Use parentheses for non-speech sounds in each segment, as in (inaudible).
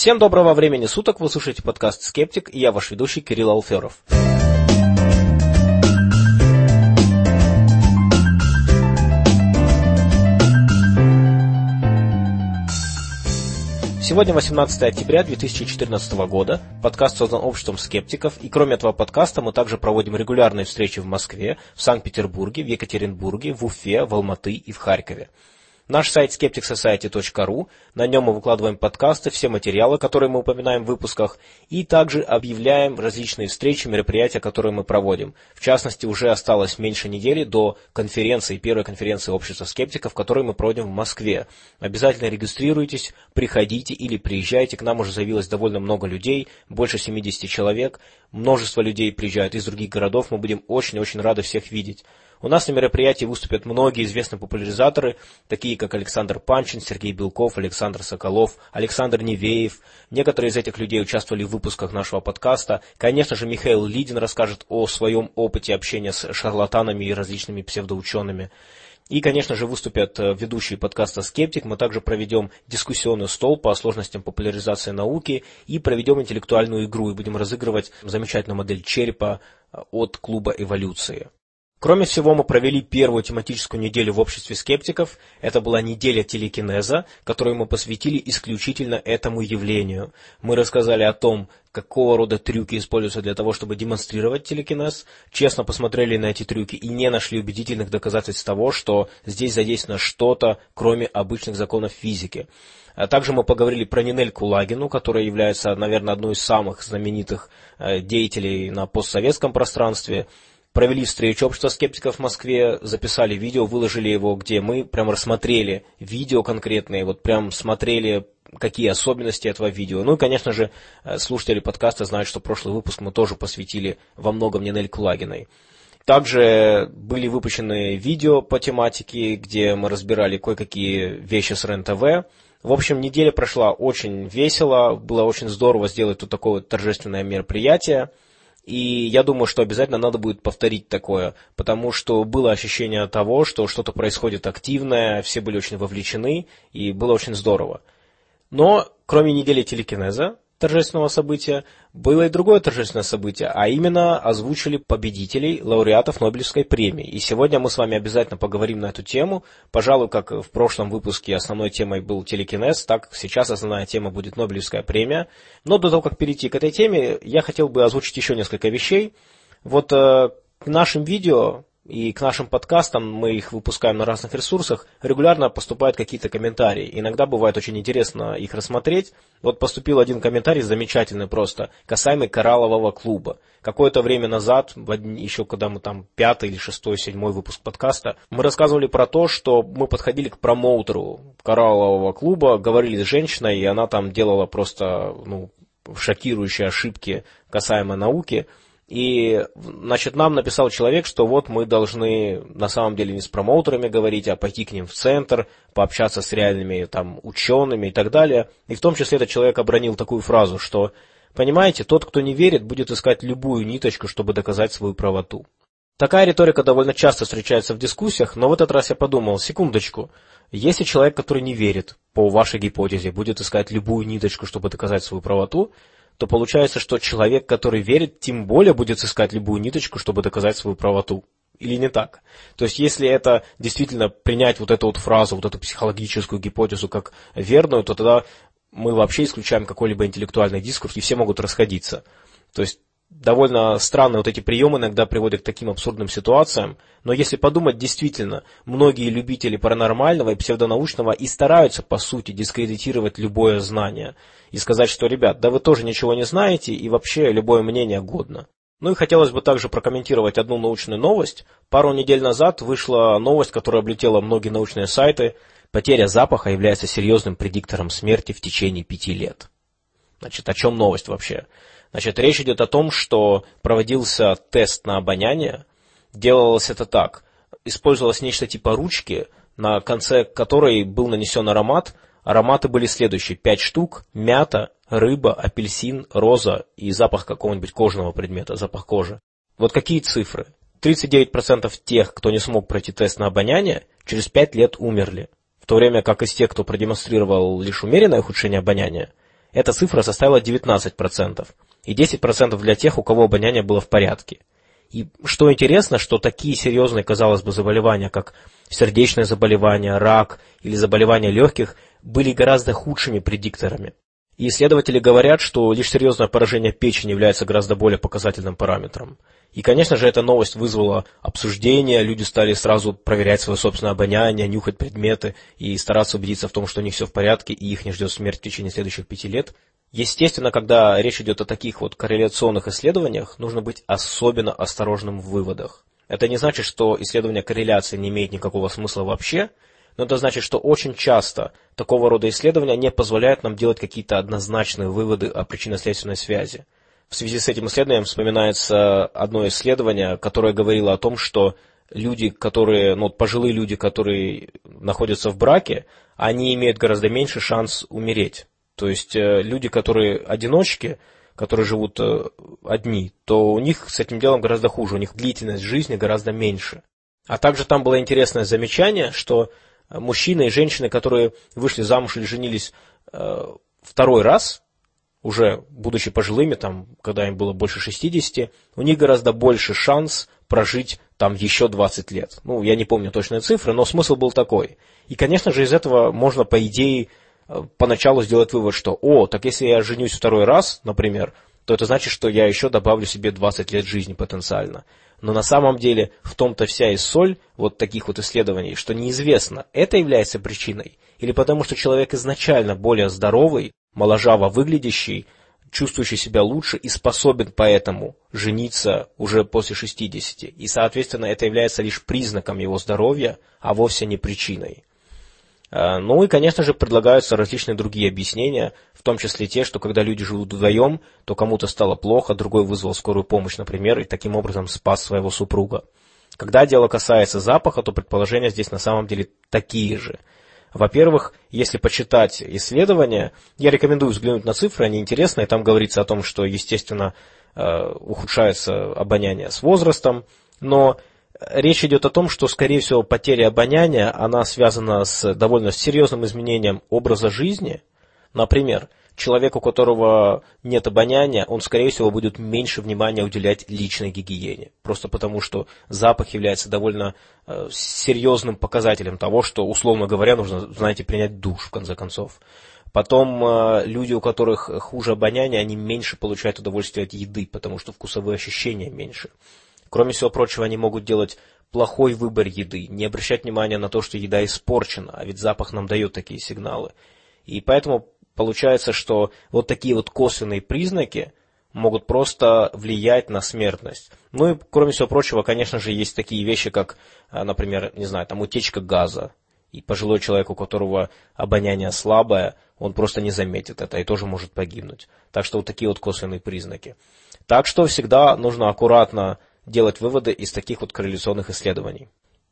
Всем доброго времени суток, вы слушаете подкаст «Скептик» и я ваш ведущий Кирилл Алферов. Сегодня 18 октября 2014 года. Подкаст создан обществом скептиков. И кроме этого подкаста мы также проводим регулярные встречи в Москве, в Санкт-Петербурге, в Екатеринбурге, в Уфе, в Алматы и в Харькове. Наш сайт skepticsociety.ru, на нем мы выкладываем подкасты, все материалы, которые мы упоминаем в выпусках, и также объявляем различные встречи, мероприятия, которые мы проводим. В частности, уже осталось меньше недели до конференции, первой конференции общества скептиков, которую мы проводим в Москве. Обязательно регистрируйтесь, приходите или приезжайте, к нам уже заявилось довольно много людей, больше 70 человек, множество людей приезжают из других городов, мы будем очень-очень рады всех видеть. У нас на мероприятии выступят многие известные популяризаторы, такие как Александр Панчин, Сергей Белков, Александр Соколов, Александр Невеев. Некоторые из этих людей участвовали в выпусках нашего подкаста. Конечно же, Михаил Лидин расскажет о своем опыте общения с шарлатанами и различными псевдоучеными. И, конечно же, выступят э, ведущие подкаста «Скептик». Мы также проведем дискуссионный стол по сложностям популяризации науки и проведем интеллектуальную игру и будем разыгрывать замечательную модель черепа э, от клуба «Эволюции». Кроме всего, мы провели первую тематическую неделю в обществе скептиков. Это была неделя телекинеза, которую мы посвятили исключительно этому явлению. Мы рассказали о том, какого рода трюки используются для того, чтобы демонстрировать телекинез, честно посмотрели на эти трюки и не нашли убедительных доказательств того, что здесь задействовано что-то, кроме обычных законов физики. А также мы поговорили про Нинель Кулагину, которая является, наверное, одной из самых знаменитых э, деятелей на постсоветском пространстве провели встречу общества скептиков в Москве, записали видео, выложили его, где мы прям рассмотрели видео конкретные, вот прям смотрели, какие особенности этого видео. Ну и, конечно же, э, слушатели подкаста знают, что прошлый выпуск мы тоже посвятили во многом Нинель Кулагиной. Также были выпущены видео по тематике, где мы разбирали кое-какие вещи с РЕН-ТВ. В общем, неделя прошла очень весело, было очень здорово сделать тут такое вот торжественное мероприятие. И я думаю, что обязательно надо будет повторить такое, потому что было ощущение того, что что-то происходит активное, все были очень вовлечены, и было очень здорово. Но кроме недели телекинеза, торжественного события, было и другое торжественное событие, а именно озвучили победителей, лауреатов Нобелевской премии. И сегодня мы с вами обязательно поговорим на эту тему. Пожалуй, как в прошлом выпуске основной темой был телекинез, так сейчас основная тема будет Нобелевская премия. Но до того, как перейти к этой теме, я хотел бы озвучить еще несколько вещей. Вот э, к нашим видео и к нашим подкастам, мы их выпускаем на разных ресурсах, регулярно поступают какие-то комментарии. Иногда бывает очень интересно их рассмотреть. Вот поступил один комментарий замечательный просто, касаемый кораллового клуба. Какое-то время назад, еще когда мы там пятый или шестой, седьмой выпуск подкаста, мы рассказывали про то, что мы подходили к промоутеру кораллового клуба, говорили с женщиной, и она там делала просто ну, шокирующие ошибки касаемо науки. И, значит, нам написал человек, что вот мы должны на самом деле не с промоутерами говорить, а пойти к ним в центр, пообщаться с реальными там учеными и так далее. И в том числе этот человек обронил такую фразу, что, понимаете, тот, кто не верит, будет искать любую ниточку, чтобы доказать свою правоту. Такая риторика довольно часто встречается в дискуссиях, но в этот раз я подумал, секундочку, если человек, который не верит, по вашей гипотезе, будет искать любую ниточку, чтобы доказать свою правоту, то получается, что человек, который верит, тем более будет искать любую ниточку, чтобы доказать свою правоту. Или не так? То есть, если это действительно принять вот эту вот фразу, вот эту психологическую гипотезу как верную, то тогда мы вообще исключаем какой-либо интеллектуальный дискурс, и все могут расходиться. То есть, довольно странные вот эти приемы иногда приводят к таким абсурдным ситуациям, но если подумать, действительно, многие любители паранормального и псевдонаучного и стараются, по сути, дискредитировать любое знание и сказать, что, ребят, да вы тоже ничего не знаете и вообще любое мнение годно. Ну и хотелось бы также прокомментировать одну научную новость. Пару недель назад вышла новость, которая облетела многие научные сайты. Потеря запаха является серьезным предиктором смерти в течение пяти лет. Значит, о чем новость вообще? Значит, речь идет о том, что проводился тест на обоняние. Делалось это так. Использовалось нечто типа ручки, на конце которой был нанесен аромат. Ароматы были следующие. Пять штук. Мята, рыба, апельсин, роза и запах какого-нибудь кожного предмета, запах кожи. Вот какие цифры? 39% тех, кто не смог пройти тест на обоняние, через 5 лет умерли. В то время как из тех, кто продемонстрировал лишь умеренное ухудшение обоняния, эта цифра составила 19%, и 10% для тех, у кого обоняние было в порядке. И что интересно, что такие серьезные, казалось бы, заболевания, как сердечное заболевание, рак или заболевания легких, были гораздо худшими предикторами. И исследователи говорят, что лишь серьезное поражение печени является гораздо более показательным параметром. И, конечно же, эта новость вызвала обсуждение, люди стали сразу проверять свое собственное обоняние, нюхать предметы и стараться убедиться в том, что у них все в порядке и их не ждет смерть в течение следующих пяти лет. Естественно, когда речь идет о таких вот корреляционных исследованиях, нужно быть особенно осторожным в выводах. Это не значит, что исследование корреляции не имеет никакого смысла вообще, но это значит, что очень часто такого рода исследования не позволяют нам делать какие-то однозначные выводы о причинно-следственной связи. В связи с этим исследованием вспоминается одно исследование, которое говорило о том, что люди, которые, ну, пожилые люди, которые находятся в браке, они имеют гораздо меньше шанс умереть. То есть э, люди, которые одиночки, которые живут э, одни, то у них с этим делом гораздо хуже, у них длительность жизни гораздо меньше. А также там было интересное замечание, что мужчины и женщины, которые вышли замуж или женились э, второй раз, уже будучи пожилыми, там, когда им было больше 60, у них гораздо больше шанс прожить там еще 20 лет. Ну, я не помню точные цифры, но смысл был такой. И, конечно же, из этого можно, по идее, э, поначалу сделать вывод, что, о, так если я женюсь второй раз, например, то это значит, что я еще добавлю себе 20 лет жизни потенциально. Но на самом деле в том-то вся и соль вот таких вот исследований, что неизвестно, это является причиной, или потому что человек изначально более здоровый, моложаво выглядящий, чувствующий себя лучше и способен поэтому жениться уже после 60. И, соответственно, это является лишь признаком его здоровья, а вовсе не причиной. А, ну и, конечно же, предлагаются различные другие объяснения, в том числе те, что когда люди живут вдвоем, то кому-то стало плохо, другой вызвал скорую помощь, например, и таким образом спас своего супруга. Когда дело касается запаха, то предположения здесь на самом деле такие же – во-первых, если почитать исследования, я рекомендую взглянуть на цифры, они интересные. Там говорится о том, что, естественно, э, ухудшается обоняние с возрастом, но речь идет о том, что, скорее всего, потеря обоняния, она связана с довольно серьезным изменением образа жизни. Например, человек, у которого нет обоняния, он, скорее всего, будет меньше внимания уделять личной гигиене. Просто потому, что запах является довольно э, серьезным показателем того, что, условно говоря, нужно, знаете, принять душ, в конце концов. Потом э, люди, у которых хуже обоняние, они меньше получают удовольствие от еды, потому что вкусовые ощущения меньше. Кроме всего прочего, они могут делать плохой выбор еды, не обращать внимания на то, что еда испорчена, а ведь запах нам дает такие сигналы. И поэтому Получается, что вот такие вот косвенные признаки могут просто влиять на смертность. Ну и, кроме всего прочего, конечно же, есть такие вещи, как, а, например, не знаю, там утечка газа. И пожилой человек, у которого обоняние слабое, он просто не заметит это и тоже может погибнуть. Так что вот такие вот косвенные признаки. Так что всегда нужно аккуратно делать выводы из таких вот корреляционных исследований.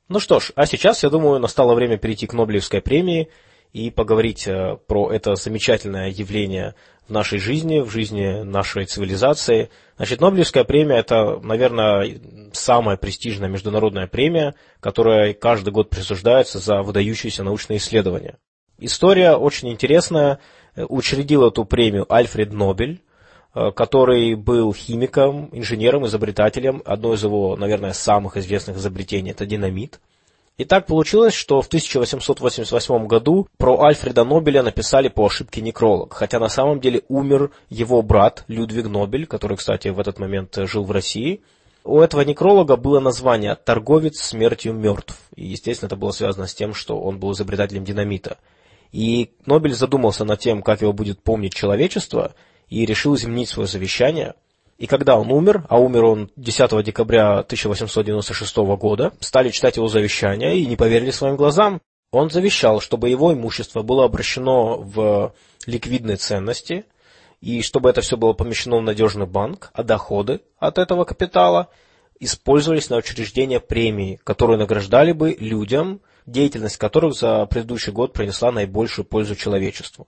Ну что ж, а сейчас, я думаю, настало время перейти к Нобелевской премии – и поговорить э, про это замечательное явление в нашей жизни, в жизни нашей цивилизации. Значит, Нобелевская премия – это, наверное, самая престижная международная премия, которая каждый год присуждается за выдающиеся научные исследования. История очень интересная. Учредил эту премию Альфред Нобель, э, который был химиком, инженером, изобретателем. Одно из его, наверное, самых известных изобретений – это динамит – и так получилось, что в 1888 году про Альфреда Нобеля написали по ошибке некролог, хотя на самом деле умер его брат Людвиг Нобель, который, кстати, в этот момент жил в России. У этого некролога было название «Торговец смертью мертв». И, естественно, это было связано с тем, что он был изобретателем динамита. И Нобель задумался над тем, как его будет помнить человечество, и решил изменить свое завещание – и когда он умер, а умер он 10 декабря 1896 года, стали читать его завещание и не поверили своим глазам. Он завещал, чтобы его имущество было обращено в ликвидные ценности, и чтобы это все было помещено в надежный банк, а доходы от этого капитала использовались на учреждение премии, которые награждали бы людям, деятельность которых за предыдущий год принесла наибольшую пользу человечеству.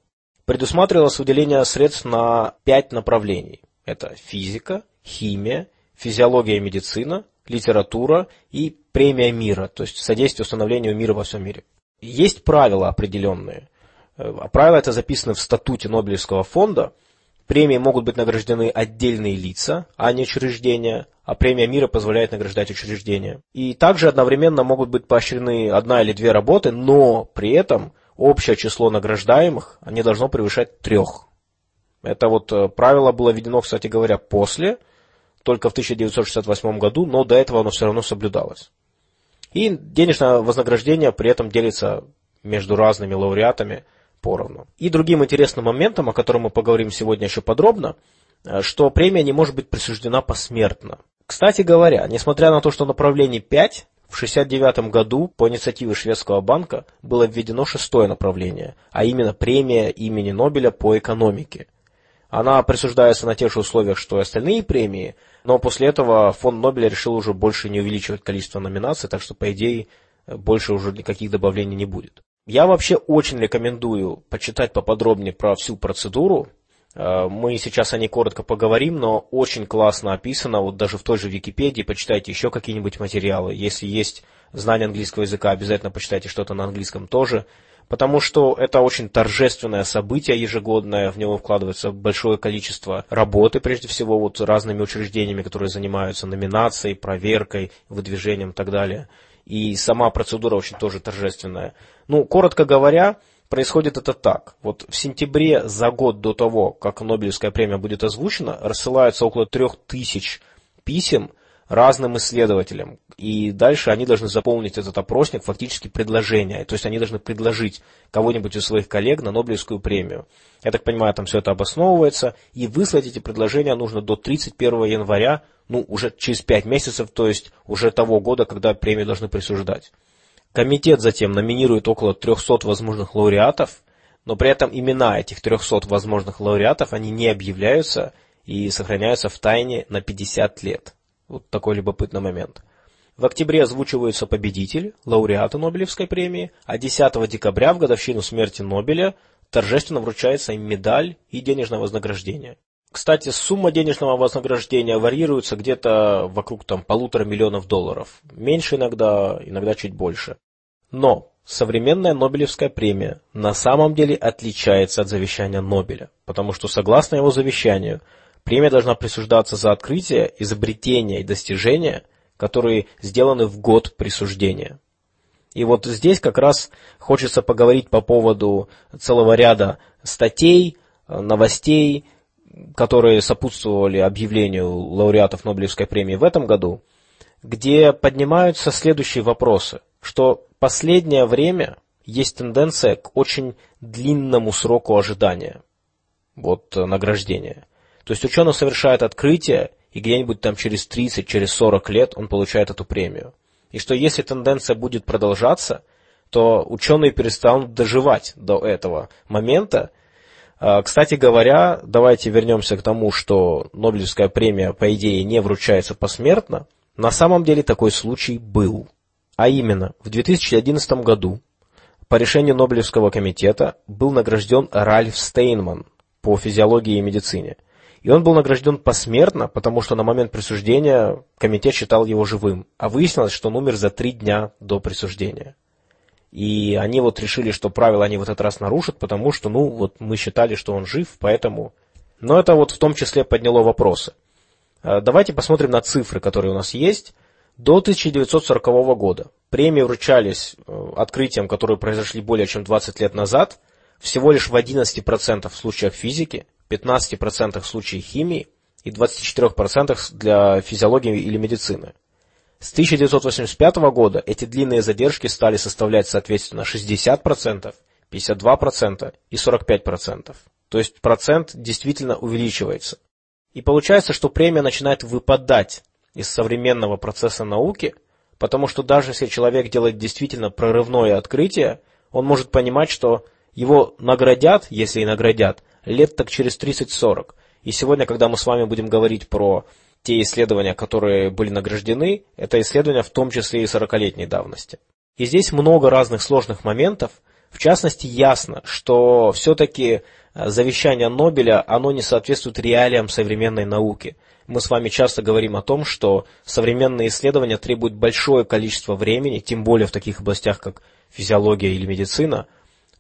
Предусматривалось выделение средств на пять направлений. Это физика, химия, физиология и медицина, литература и премия мира, то есть содействие установлению мира во всем мире. Есть правила определенные. Правила это записаны в статуте Нобелевского фонда. Премии могут быть награждены отдельные лица, а не учреждения, а премия мира позволяет награждать учреждения. И также одновременно могут быть поощрены одна или две работы, но при этом общее число награждаемых не должно превышать трех. Это вот э, правило было введено, кстати говоря, после, только в 1968 году, но до этого оно все равно соблюдалось. И денежное вознаграждение при этом делится между разными лауреатами поровну. И другим интересным моментом, о котором мы поговорим сегодня еще подробно, э, что премия не может быть присуждена посмертно. Кстати говоря, несмотря на то, что направлений 5, в 1969 году по инициативе Шведского банка было введено шестое направление, а именно премия имени Нобеля по экономике. Она присуждается на тех же условиях, что и остальные премии, но после этого фонд Нобеля решил уже больше не увеличивать количество номинаций, так что, по идее, больше уже никаких добавлений не будет. Я вообще очень рекомендую почитать поподробнее про всю процедуру, мы сейчас о ней коротко поговорим, но очень классно описано, вот даже в той же Википедии, почитайте еще какие-нибудь материалы. Если есть знание английского языка, обязательно почитайте что-то на английском тоже, потому что это очень торжественное событие ежегодное, в него вкладывается большое количество работы, прежде всего, вот разными учреждениями, которые занимаются номинацией, проверкой, выдвижением и так далее. И сама процедура очень тоже торжественная. Ну, коротко говоря, происходит это так. Вот в сентябре за год до того, как Нобелевская премия будет озвучена, рассылаются около трех тысяч писем разным исследователям. И дальше они должны заполнить этот опросник фактически предложения. То есть они должны предложить кого-нибудь из своих коллег на Нобелевскую премию. Я так понимаю, там все это обосновывается. И выслать эти предложения нужно до 31 января, ну, уже через 5 месяцев, то есть уже того года, когда премию должны присуждать. Комитет затем номинирует около 300 возможных лауреатов, но при этом имена этих 300 возможных лауреатов, они не объявляются и сохраняются в тайне на 50 лет. Вот такой любопытный момент. В октябре озвучиваются победитель, лауреаты Нобелевской премии, а 10 декабря в годовщину смерти Нобеля торжественно вручается им медаль и денежное вознаграждение. Кстати, сумма денежного вознаграждения варьируется где-то вокруг там, полутора миллионов долларов. Меньше иногда, иногда чуть больше. Но современная Нобелевская премия на самом деле отличается от завещания Нобеля, потому что согласно его завещанию, премия должна присуждаться за открытия, изобретения и достижения, которые сделаны в год присуждения. И вот здесь как раз хочется поговорить по поводу целого ряда статей, новостей, которые сопутствовали объявлению лауреатов Нобелевской премии в этом году, где поднимаются следующие вопросы, что последнее время есть тенденция к очень длинному сроку ожидания вот, награждения. То есть ученый совершает открытие, и где-нибудь там через 30, через 40 лет он получает эту премию. И что если тенденция будет продолжаться, то ученые перестанут доживать до этого момента, кстати говоря, давайте вернемся к тому, что Нобелевская премия, по идее, не вручается посмертно. На самом деле такой случай был. А именно, в 2011 году по решению Нобелевского комитета был награжден Ральф Стейнман по физиологии и медицине. И он был награжден посмертно, потому что на момент присуждения комитет считал его живым, а выяснилось, что он умер за три дня до присуждения. И они вот решили, что правила они в этот раз нарушат, потому что, ну, вот мы считали, что он жив, поэтому... Но это вот в том числе подняло вопросы. А, давайте посмотрим на цифры, которые у нас есть. До 1940 года премии вручались э, открытиям, которые произошли более чем 20 лет назад, всего лишь в 11% случаях физики, 15% случаев химии и 24% для физиологии или медицины. С 1985 года эти длинные задержки стали составлять соответственно 60%, 52% и 45%. То есть процент действительно увеличивается. И получается, что премия начинает выпадать из современного процесса науки, потому что даже если человек делает действительно прорывное открытие, он может понимать, что его наградят, если и наградят, лет так через 30-40. И сегодня, когда мы с вами будем говорить про те исследования, которые были награждены, это исследования в том числе и 40-летней давности. И здесь много разных сложных моментов. В частности, ясно, что все-таки э, завещание Нобеля, оно не соответствует реалиям современной науки. Мы с вами часто говорим о том, что современные исследования требуют большое количество времени, тем более в таких областях, как физиология или медицина,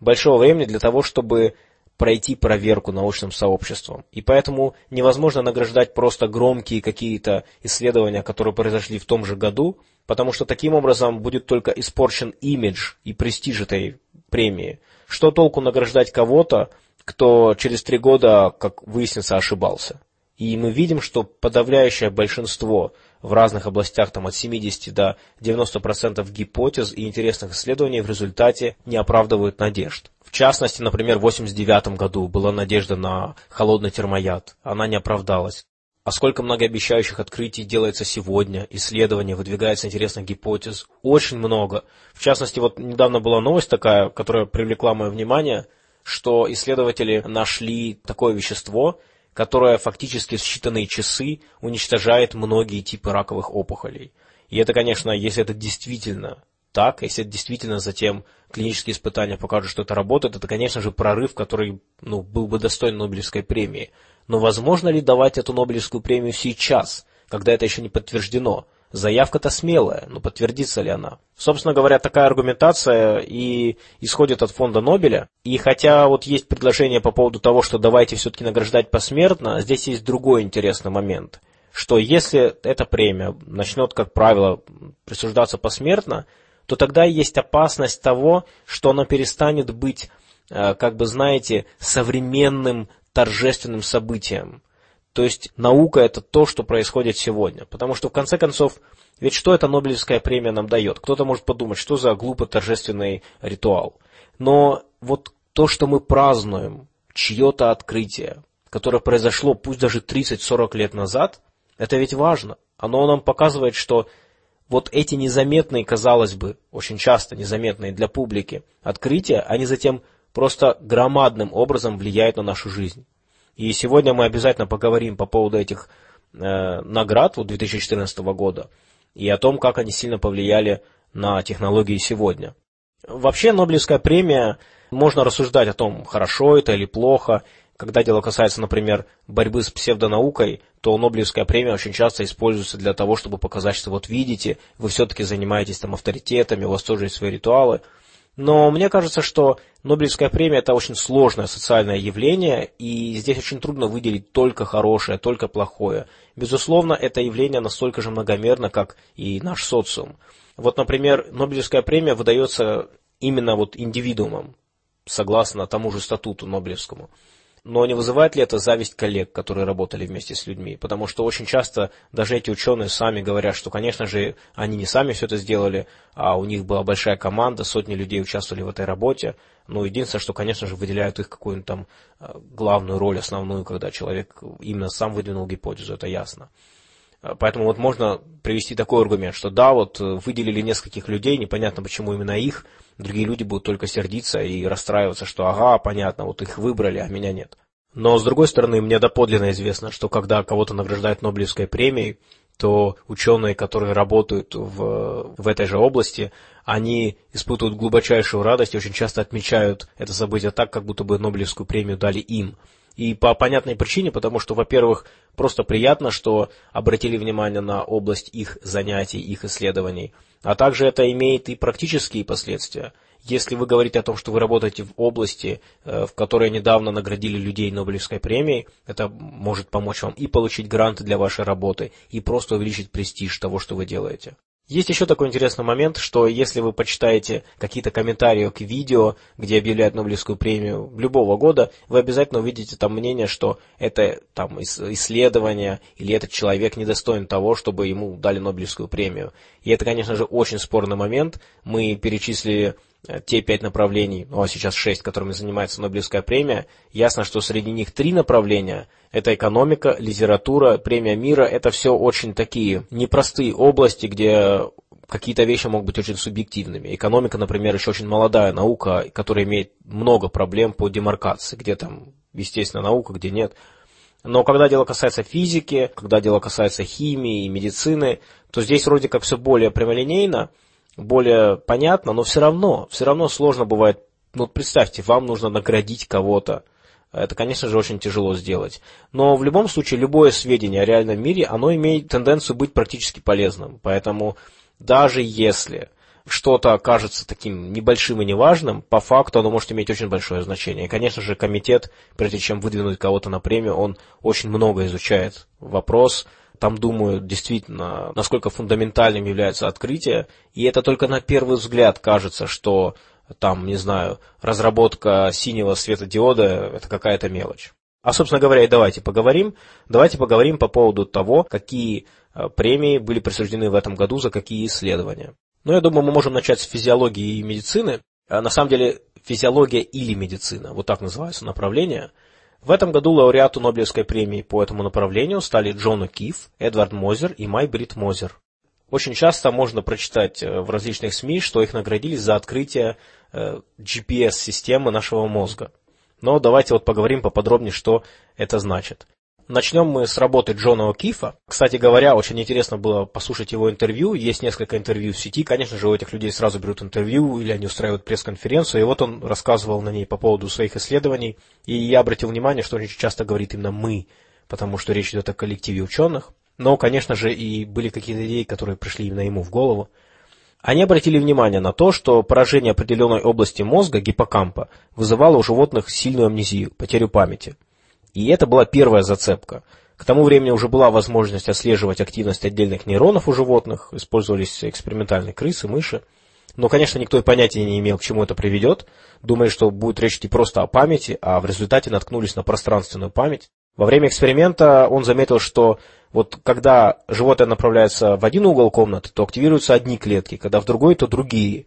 большого времени для того, чтобы пройти проверку научным сообществом. И поэтому невозможно награждать просто громкие какие-то исследования, которые произошли в том же году, потому что таким образом будет только испорчен имидж и престиж этой премии. Что толку награждать кого-то, кто через три года, как выяснится, ошибался? И мы видим, что подавляющее большинство в разных областях, там от 70 до 90% гипотез и интересных исследований в результате не оправдывают надежд. В частности, например, в 1989 году была надежда на холодный термояд. Она не оправдалась. А сколько многообещающих открытий делается сегодня, исследований, выдвигается интересных гипотез. Очень много. В частности, вот недавно была новость такая, которая привлекла мое внимание, что исследователи нашли такое вещество, которое фактически в считанные часы уничтожает многие типы раковых опухолей. И это, конечно, если это действительно так, если это действительно затем клинические испытания покажут, что это работает, это, конечно же, прорыв, который ну, был бы достоин Нобелевской премии. Но возможно ли давать эту Нобелевскую премию сейчас, когда это еще не подтверждено? Заявка-то смелая, но подтвердится ли она? Собственно говоря, такая аргументация и исходит от фонда Нобеля. И хотя вот есть предложение по поводу того, что давайте все-таки награждать посмертно, здесь есть другой интересный момент. Что если эта премия начнет, как правило, присуждаться посмертно, то тогда есть опасность того, что она перестанет быть, э, как бы знаете, современным торжественным событием. То есть наука это то, что происходит сегодня. Потому что в конце концов, ведь что эта Нобелевская премия нам дает? Кто-то может подумать, что за глупо торжественный ритуал. Но вот то, что мы празднуем, чье-то открытие, которое произошло пусть даже 30-40 лет назад, это ведь важно. Оно нам показывает, что вот эти незаметные, казалось бы, очень часто незаметные для публики открытия, они затем просто громадным образом влияют на нашу жизнь. И сегодня мы обязательно поговорим по поводу этих э, наград вот 2014 года и о том, как они сильно повлияли на технологии сегодня. Вообще Нобелевская премия, можно рассуждать о том, хорошо это или плохо. Когда дело касается, например, борьбы с псевдонаукой, то Нобелевская премия очень часто используется для того, чтобы показать, что вот видите, вы все-таки занимаетесь там авторитетами, у вас тоже есть свои ритуалы – но мне кажется, что Нобелевская премия это очень сложное социальное явление, и здесь очень трудно выделить только хорошее, только плохое. Безусловно, это явление настолько же многомерно, как и наш социум. Вот, например, Нобелевская премия выдается именно вот индивидуумам, согласно тому же статуту Нобелевскому. Но не вызывает ли это зависть коллег, которые работали вместе с людьми? Потому что очень часто даже эти ученые сами говорят, что, конечно же, они не сами все это сделали, а у них была большая команда, сотни людей участвовали в этой работе. Но единственное, что, конечно же, выделяют их какую-нибудь там э, главную роль, основную, когда человек именно сам выдвинул гипотезу, это ясно. Э, поэтому вот можно привести такой аргумент, что да, вот э, выделили нескольких людей, непонятно почему именно их, другие люди будут только сердиться и расстраиваться, что ага, понятно, вот их выбрали, а меня нет. Но с другой стороны, мне доподлинно известно, что когда кого-то награждают Нобелевской премией, то ученые, которые работают в, в этой же области, они испытывают глубочайшую радость и очень часто отмечают это событие так, как будто бы Нобелевскую премию дали им. И по понятной причине, потому что, во-первых, просто приятно, что обратили внимание на область их занятий, их исследований, а также это имеет и практические последствия. Если вы говорите о том, что вы работаете в области, э, в которой недавно наградили людей Нобелевской премией, это может помочь вам и получить гранты для вашей работы, и просто увеличить престиж того, что вы делаете. Есть еще такой интересный момент, что если вы почитаете какие-то комментарии к видео, где объявляют Нобелевскую премию любого года, вы обязательно увидите там мнение, что это там исследование или этот человек недостоин того, чтобы ему дали Нобелевскую премию. И это, конечно же, очень спорный момент. Мы перечислили те пять направлений, ну а сейчас шесть, которыми занимается Нобелевская премия, ясно, что среди них три направления – это экономика, литература, премия мира – это все очень такие непростые области, где какие-то вещи могут быть очень субъективными. Экономика, например, еще очень молодая наука, которая имеет много проблем по демаркации, где там естественно наука, где нет. Но когда дело касается физики, когда дело касается химии и медицины, то здесь вроде как все более прямолинейно, более понятно, но все равно, все равно сложно бывает. Ну, представьте, вам нужно наградить кого-то. Это, конечно же, очень тяжело сделать. Но в любом случае, любое сведение о реальном мире, оно имеет тенденцию быть практически полезным. Поэтому даже если что-то кажется таким небольшим и неважным, по факту оно может иметь очень большое значение. И, конечно же, комитет, прежде чем выдвинуть кого-то на премию, он очень много изучает вопрос, там думают действительно, насколько фундаментальным является открытие, и это только на первый взгляд кажется, что там, не знаю, разработка синего светодиода – это какая-то мелочь. А, собственно говоря, и давайте поговорим. Давайте поговорим по поводу того, какие э, премии были присуждены в этом году за какие исследования. Ну, я думаю, мы можем начать с физиологии и медицины. А, на самом деле, физиология или медицина, вот так называется направление. В этом году лауреату Нобелевской премии по этому направлению стали Джон О'Кифф, Эдвард Мозер и Май Брит Мозер. Очень часто можно прочитать э, в различных СМИ, что их наградили за открытие э, GPS-системы нашего мозга. Но давайте вот поговорим поподробнее, что это значит. Начнем мы с работы Джона О'Кифа. Кстати говоря, очень интересно было послушать его интервью. Есть несколько интервью в сети. Конечно же, у этих людей сразу берут интервью или они устраивают пресс-конференцию. И вот он рассказывал на ней по поводу своих исследований. И я обратил внимание, что он очень часто говорит именно «мы», потому что речь идет о коллективе ученых. Но, конечно же, и были какие-то идеи, которые пришли именно ему в голову. Они обратили внимание на то, что поражение определенной области мозга, гиппокампа, вызывало у животных сильную амнезию, потерю памяти. И это была первая зацепка. К тому времени уже была возможность отслеживать активность отдельных нейронов у животных, использовались экспериментальные крысы, мыши. Но, конечно, никто и понятия не имел, к чему это приведет. Думали, что будет речь идти просто о памяти, а в результате наткнулись на пространственную память. Во время эксперимента он заметил, что вот когда животное направляется в один угол комнаты, то активируются одни клетки, когда в другой, то другие.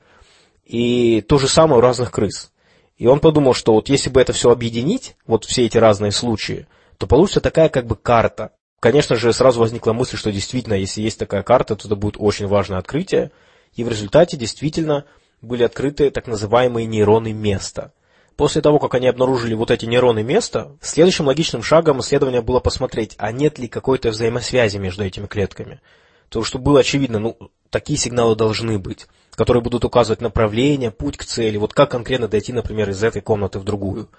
И то же самое у разных крыс. И он подумал, что вот если бы это все объединить, вот все эти разные случаи, то получится такая как бы карта. Конечно же, сразу возникла мысль, что действительно, если есть такая карта, то это будет очень важное открытие. И в результате действительно были открыты так называемые нейроны места – После того, как они обнаружили вот эти нейроны места, следующим логичным шагом исследования было посмотреть, а нет ли какой-то взаимосвязи между этими клетками. То, что было очевидно, ну, такие сигналы должны быть, которые будут указывать направление, путь к цели, вот как конкретно дойти, например, из этой комнаты в другую.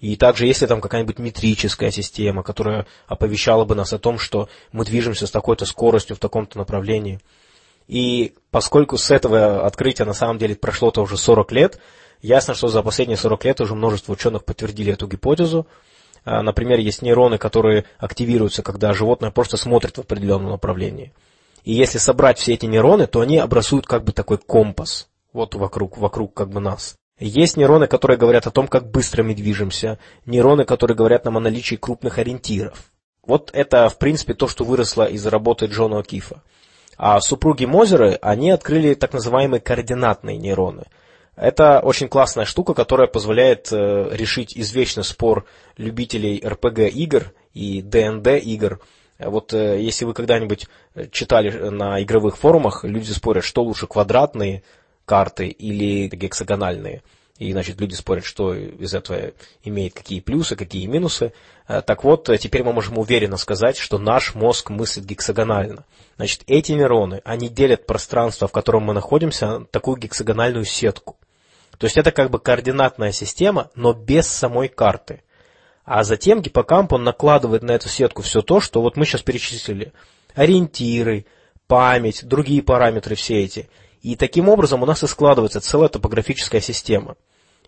И также, если там какая-нибудь метрическая система, которая оповещала бы нас о том, что мы движемся с такой-то скоростью в таком-то направлении. И поскольку с этого открытия на самом деле прошло-то уже 40 лет, Ясно, что за последние 40 лет уже множество ученых подтвердили эту гипотезу. А, например, есть нейроны, которые активируются, когда животное просто смотрит в определенном направлении. И если собрать все эти нейроны, то они образуют как бы такой компас, вот вокруг, вокруг как бы нас. Есть нейроны, которые говорят о том, как быстро мы движемся, нейроны, которые говорят нам о наличии крупных ориентиров. Вот это, в принципе, то, что выросло из работы Джона О'Кифа. А супруги Мозеры, они открыли так называемые координатные нейроны – это очень классная штука, которая позволяет э, решить извечный спор любителей RPG игр и D&D игр. Вот э, если вы когда-нибудь читали на игровых форумах, люди спорят, что лучше, квадратные карты или гексагональные. И, значит, люди спорят, что из этого имеет какие плюсы, какие минусы. Э, так вот, теперь мы можем уверенно сказать, что наш мозг мыслит гексагонально. Значит, эти нейроны, они делят пространство, в котором мы находимся, такую гексагональную сетку. То есть это как бы координатная система, но без самой карты. А затем гиппокамп, он накладывает на эту сетку все то, что вот мы сейчас перечислили. Ориентиры, память, другие параметры все эти. И таким образом у нас и складывается целая топографическая система.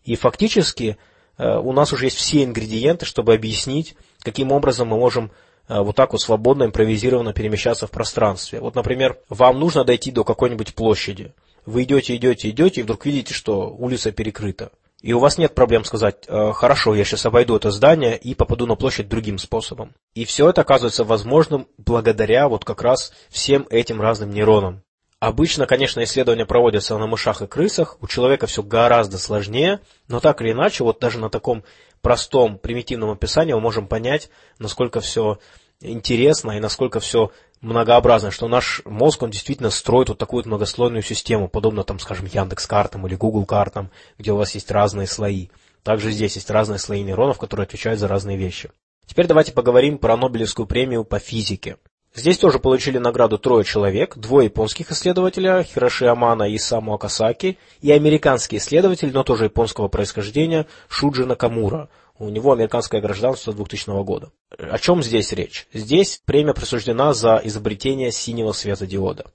И фактически э, у нас уже есть все ингредиенты, чтобы объяснить, каким образом мы можем э, вот так вот свободно, импровизированно перемещаться в пространстве. Вот, например, вам нужно дойти до какой-нибудь площади. Вы идете, идете, идете, и вдруг видите, что улица перекрыта. И у вас нет проблем сказать, «Э, хорошо, я сейчас обойду это здание и попаду на площадь другим способом. И все это оказывается возможным благодаря вот как раз всем этим разным нейронам. Обычно, конечно, исследования проводятся на мышах и крысах, у человека все гораздо сложнее, но так или иначе, вот даже на таком простом, примитивном описании мы можем понять, насколько все интересно и насколько все многообразно, что наш мозг, он действительно строит вот такую вот многослойную систему, подобно, там, скажем, Яндекс картам или Google картам, где у вас есть разные слои. Также здесь есть разные слои нейронов, которые отвечают за разные вещи. Теперь давайте поговорим про Нобелевскую премию по физике. Здесь тоже получили награду трое человек, двое японских исследователя, Хироши Амана и Саму Акасаки, и американский исследователь, но тоже японского происхождения, Шуджи Накамура – у него американское гражданство 2000 года. О чем здесь речь? Здесь премия присуждена за изобретение синего светодиода.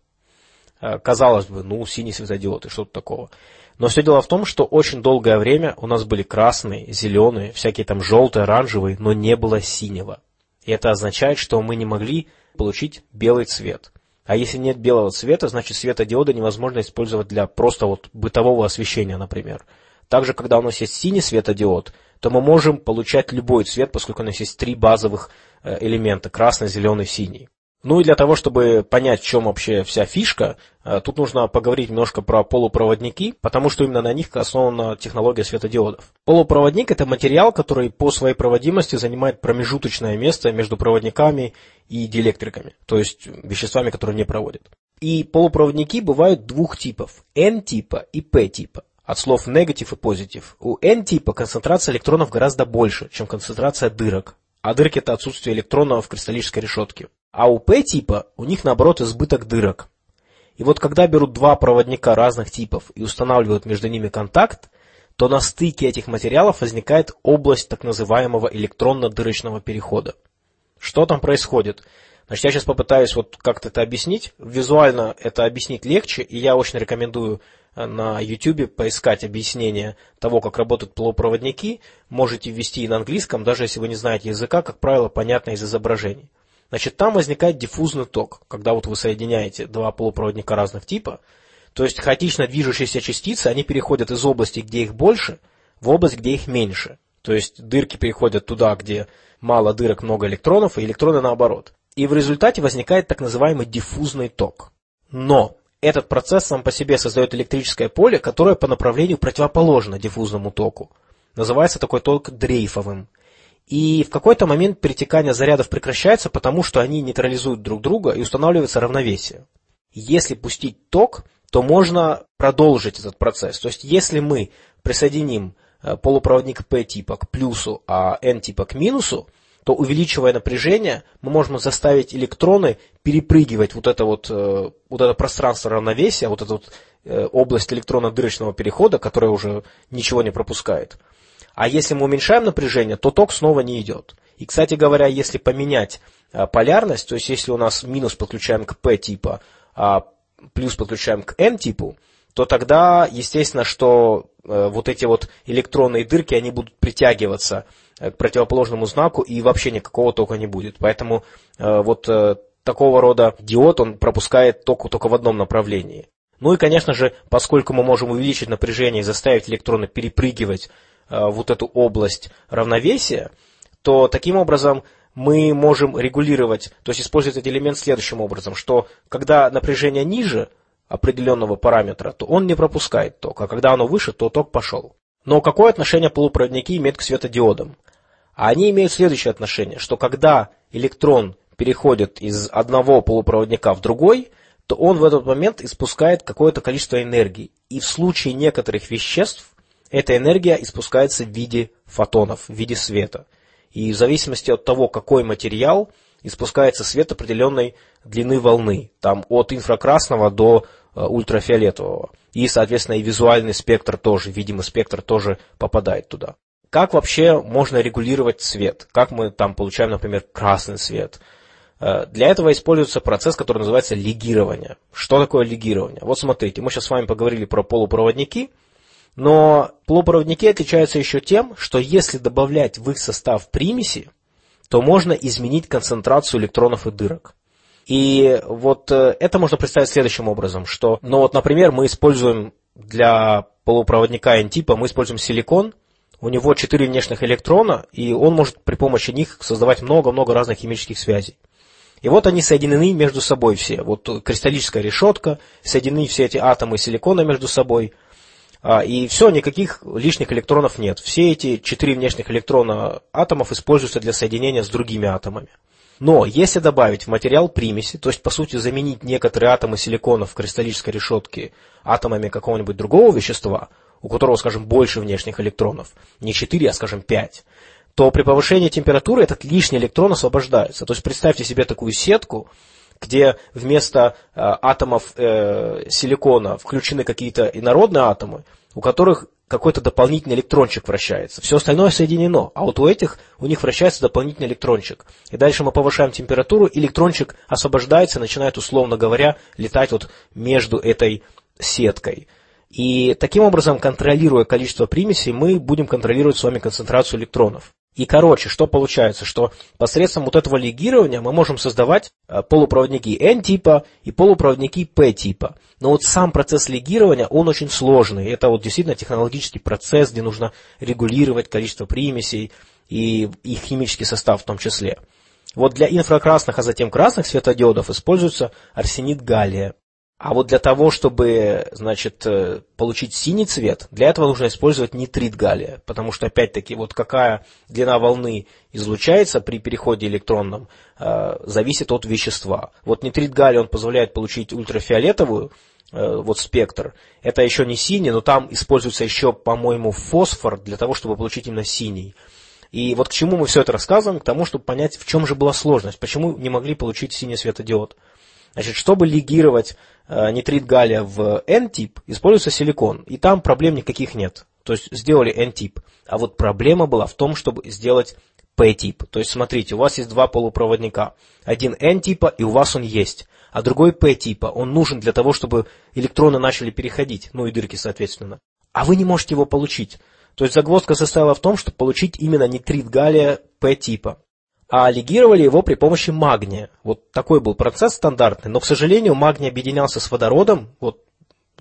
Э, казалось бы, ну, синий светодиод и что-то такого. Но все дело в том, что очень долгое время у нас были красные, зеленые, всякие там желтые, оранжевые, но не было синего. И это означает, что мы не могли получить белый цвет. А если нет белого цвета, значит светодиоды невозможно использовать для просто вот бытового освещения, например. Также, когда у нас есть синий светодиод, то мы можем получать любой цвет, поскольку у нас есть три базовых э, элемента – красный, зеленый, синий. Ну и для того, чтобы понять, в чем вообще вся фишка, э, тут нужно поговорить немножко про полупроводники, потому что именно на них основана технология светодиодов. Полупроводник – это материал, который по своей проводимости занимает промежуточное место между проводниками и диэлектриками, то есть веществами, которые не проводят. И полупроводники бывают двух типов – N-типа и P-типа от слов негатив и позитив. У N-типа концентрация электронов гораздо больше, чем концентрация дырок. А дырки – это отсутствие электронов в кристаллической решетке. А у P-типа у них, наоборот, избыток дырок. И вот когда берут два проводника разных типов и устанавливают между ними контакт, то на стыке этих материалов возникает область так называемого электронно-дырочного перехода. Что там происходит? Значит, я сейчас попытаюсь вот как-то это объяснить. Визуально это объяснить легче, и я очень рекомендую на YouTube поискать объяснение того, как работают полупроводники. Можете ввести и на английском, даже если вы не знаете языка, как правило, понятно из изображений. Значит, там возникает диффузный ток, когда вот вы соединяете два полупроводника разных типа, то есть хаотично движущиеся частицы, они переходят из области, где их больше, в область, где их меньше. То есть дырки переходят туда, где мало дырок, много электронов, и электроны наоборот и в результате возникает так называемый диффузный ток. Но этот процесс сам по себе создает электрическое поле, которое по направлению противоположно диффузному току. Называется такой ток дрейфовым. И в какой-то момент перетекание зарядов прекращается, потому что они нейтрализуют друг друга и устанавливается равновесие. Если пустить ток, то можно продолжить этот процесс. То есть если мы присоединим э, полупроводник P типа к плюсу, а N типа к минусу, то увеличивая напряжение, мы можем заставить электроны перепрыгивать вот это вот, э, вот это пространство равновесия, вот эту вот э, область электронно-дырочного перехода, которая уже ничего не пропускает. А если мы уменьшаем напряжение, то ток снова не идет. И, кстати говоря, если поменять э, полярность, то есть если у нас минус подключаем к P типа, а плюс подключаем к N типу, то тогда, естественно, что вот эти вот электронные дырки, они будут притягиваться к противоположному знаку и вообще никакого тока не будет. Поэтому э, вот э, такого рода диод, он пропускает ток только в одном направлении. Ну и, конечно же, поскольку мы можем увеличить напряжение и заставить электроны перепрыгивать э, вот эту область равновесия, то таким образом мы можем регулировать, то есть использовать этот элемент следующим образом, что когда напряжение ниже определенного параметра, то он не пропускает ток, а когда оно выше, то ток пошел. Но какое отношение полупроводники имеют к светодиодам? А они имеют следующее отношение, что когда электрон переходит из одного полупроводника в другой, то он в этот момент испускает какое-то количество энергии. И в случае некоторых веществ эта энергия испускается в виде фотонов, в виде света. И в зависимости от того, какой материал, испускается свет определенной длины волны, там от инфракрасного до э, ультрафиолетового. И, соответственно, и визуальный спектр тоже, видимый спектр тоже попадает туда. Как вообще можно регулировать цвет? Как мы там получаем, например, красный цвет? Э, для этого используется процесс, который называется легирование. Что такое легирование? Вот смотрите, мы сейчас с вами поговорили про полупроводники, но полупроводники отличаются еще тем, что если добавлять в их состав примеси, то можно изменить концентрацию электронов и дырок. И вот э, это можно представить следующим образом, что, ну вот, например, мы используем для полупроводника N-типа, мы используем силикон – у него четыре внешних электрона, и он может при помощи них создавать много-много разных химических связей. И вот они соединены между собой все. Вот кристаллическая решетка, соединены все эти атомы силикона между собой. А, и все, никаких лишних электронов нет. Все эти четыре внешних электрона атомов используются для соединения с другими атомами. Но если добавить в материал примеси, то есть по сути заменить некоторые атомы силикона в кристаллической решетке атомами какого-нибудь другого вещества, у которого, скажем, больше внешних электронов, не 4, а, скажем, 5, то при повышении температуры этот лишний электрон освобождается. То есть представьте себе такую сетку, где вместо э, атомов э, силикона включены какие-то инородные атомы, у которых какой-то дополнительный электрончик вращается. Все остальное соединено. А вот у этих, у них вращается дополнительный электрончик. И дальше мы повышаем температуру, электрончик освобождается, начинает, условно говоря, летать вот между этой сеткой. И таким образом, контролируя количество примесей, мы будем контролировать с вами концентрацию электронов. И короче, что получается, что посредством вот этого легирования мы можем создавать э, полупроводники N-типа и полупроводники P-типа. Но вот сам процесс легирования, он очень сложный. Это вот действительно технологический процесс, где нужно регулировать количество примесей и их химический состав в том числе. Вот для инфракрасных, а затем красных светодиодов используется арсенид галлия. А вот для того, чтобы, значит, э, получить синий цвет, для этого нужно использовать нитрит галлия, потому что, опять-таки, вот какая длина волны излучается при переходе электронном, э, зависит от вещества. Вот нитрит галлия, он позволяет получить ультрафиолетовую, э, вот спектр. Это еще не синий, но там используется еще, по-моему, фосфор для того, чтобы получить именно синий. И вот к чему мы все это рассказываем? К тому, чтобы понять, в чем же была сложность, почему не могли получить синий светодиод. Значит, чтобы легировать э, нитрит галлия в N-тип, используется силикон, и там проблем никаких нет. То есть сделали N-тип. А вот проблема была в том, чтобы сделать P-тип. То есть смотрите, у вас есть два полупроводника. Один N-типа, и у вас он есть. А другой P-типа. Он нужен для того, чтобы электроны начали переходить, ну и дырки, соответственно. А вы не можете его получить. То есть загвоздка состояла в том, чтобы получить именно нитрит галлия P-типа а легировали его при помощи магния. Вот такой был процесс стандартный, но, к сожалению, магний объединялся с водородом, вот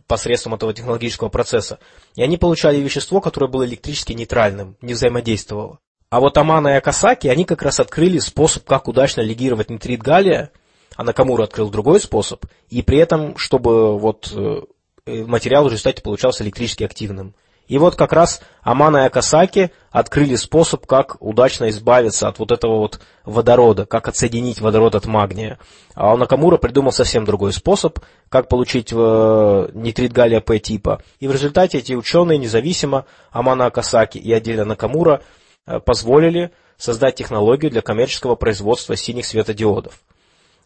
посредством этого технологического процесса, и они получали вещество, которое было электрически нейтральным, не взаимодействовало. А вот Амана и Акасаки, они как раз открыли способ, как удачно легировать нитрит галлия, а Накамура открыл другой способ, и при этом, чтобы вот э, материал в результате получался электрически активным. И вот как раз Амана и Акасаки открыли способ, как удачно избавиться от вот этого вот водорода, как отсоединить водород от магния. А Накамура придумал совсем другой способ, как получить э, нитрит галлия П типа. И в результате эти ученые независимо, Амана Акасаки и отдельно Накамура, э, позволили создать технологию для коммерческого производства синих светодиодов.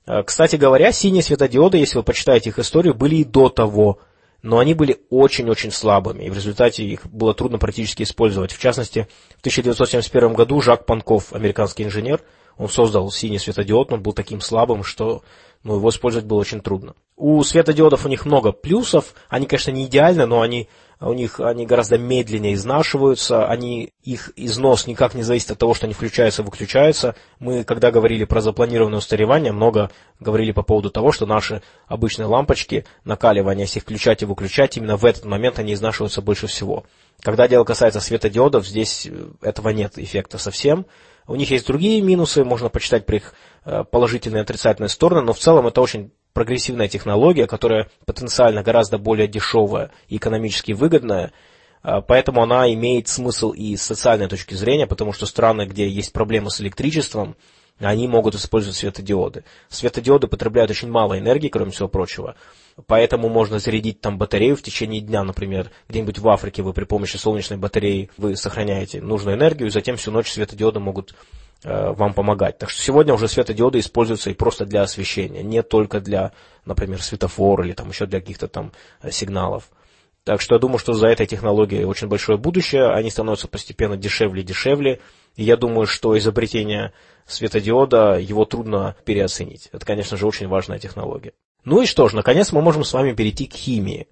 Э, кстати говоря, синие светодиоды, если вы почитаете их историю, были и до того, но они были очень-очень слабыми, и в результате их было трудно практически использовать. В частности, в 1971 году Жак Панков, американский инженер, он создал синий светодиод, но он был таким слабым, что ну, его использовать было очень трудно. У светодиодов у них много плюсов, они, конечно, не идеальны, но они у них они гораздо медленнее изнашиваются, они, их износ никак не зависит от того, что они включаются и выключаются. Мы, когда говорили про запланированное устаревание, много говорили по поводу того, что наши обычные лампочки, накаливания, если их включать и выключать, именно в этот момент они изнашиваются больше всего. Когда дело касается светодиодов, здесь э, этого нет эффекта совсем. У них есть другие минусы, можно почитать про их э, положительные и отрицательные стороны, но в целом это очень прогрессивная технология, которая потенциально гораздо более дешевая и экономически выгодная, а, поэтому она имеет смысл и с социальной точки зрения, потому что страны, где есть проблемы с электричеством, они могут использовать светодиоды. Светодиоды потребляют очень мало энергии, кроме всего прочего. Поэтому можно зарядить там батарею в течение дня, например, где-нибудь в Африке вы при помощи солнечной батареи вы сохраняете нужную энергию, и затем всю ночь светодиоды могут вам помогать. Так что сегодня уже светодиоды используются и просто для освещения, не только для, например, светофора или там еще для каких-то там э, сигналов. Так что я думаю, что за этой технологией очень большое будущее, они становятся постепенно дешевле и дешевле, и я думаю, что изобретение светодиода, его трудно переоценить. Это, конечно же, очень важная технология. Ну и что ж, наконец мы можем с вами перейти к химии.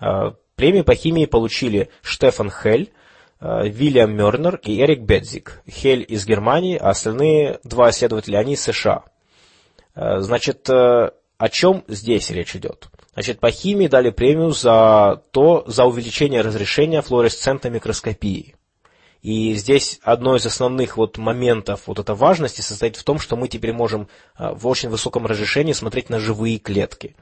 Э, премию по химии получили Штефан Хель, Э, Вильям Мернер и Эрик Бедзик. Хель из Германии, а остальные два исследователя, они из США. Э, значит, э, о чем здесь речь идет? Значит, по химии дали премию за то, за увеличение разрешения флуоресцентной микроскопии. И здесь одно из основных вот моментов вот этой важности состоит в том, что мы теперь можем в очень высоком разрешении смотреть на живые клетки.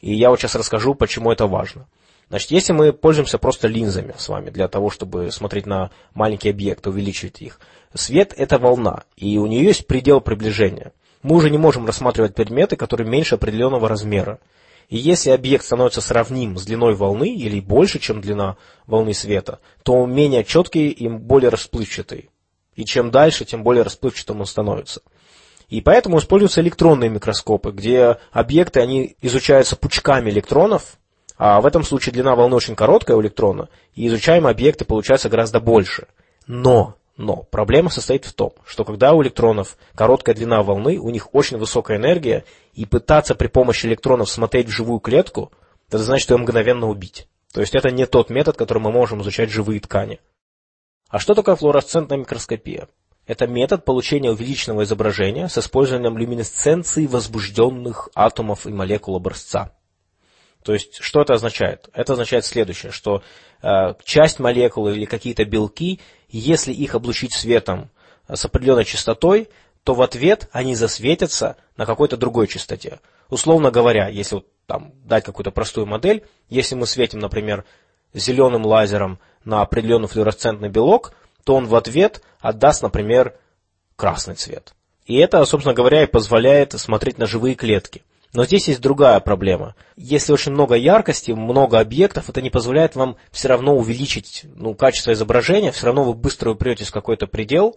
И я вот сейчас расскажу, почему это важно. Значит, если мы пользуемся просто линзами с вами для того, чтобы смотреть на маленькие объекты, увеличивать их, свет – это волна, и у нее есть предел приближения. Мы уже не можем рассматривать предметы, которые меньше определенного размера. И если объект становится сравним с длиной волны или больше, чем длина волны света, то он менее четкий и более расплывчатый. И чем дальше, тем более расплывчатым он становится. И поэтому используются электронные микроскопы, где объекты они изучаются пучками электронов, А в этом случае длина волны очень короткая у электрона, и изучаемые объекты получаются гораздо больше. Но, но, проблема состоит в том, что когда у электронов короткая длина волны, у них очень высокая энергия, и пытаться при помощи электронов смотреть в живую клетку, это значит ее мгновенно убить. То есть это не тот метод, которым мы можем изучать живые ткани. А что такое флуоресцентная микроскопия? Это метод получения увеличенного изображения с использованием люминесценции возбужденных атомов и молекул образца. То есть, что это означает? Это означает следующее, что э, часть молекулы или какие-то белки, если их облучить светом с определенной частотой, то в ответ они засветятся на какой-то другой частоте. Условно говоря, если вот, там, дать какую-то простую модель, если мы светим, например, зеленым лазером на определенный флуоресцентный белок, то он в ответ отдаст, например, красный цвет. И это, собственно говоря, и позволяет смотреть на живые клетки. Но здесь есть другая проблема. Если очень много яркости, много объектов, это не позволяет вам все равно увеличить ну, качество изображения, все равно вы быстро упретесь в какой-то предел.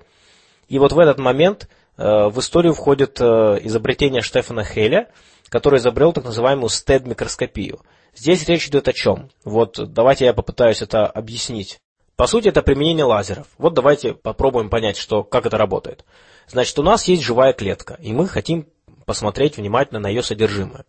И вот в этот момент э, в историю входит э, изобретение Штефана Хеля, который изобрел так называемую STED-микроскопию. Здесь речь идет о чем? Вот давайте я попытаюсь это объяснить. По сути, это применение лазеров. Вот давайте попробуем понять, что, как это работает. Значит, у нас есть живая клетка, и мы хотим посмотреть внимательно на ее содержимое.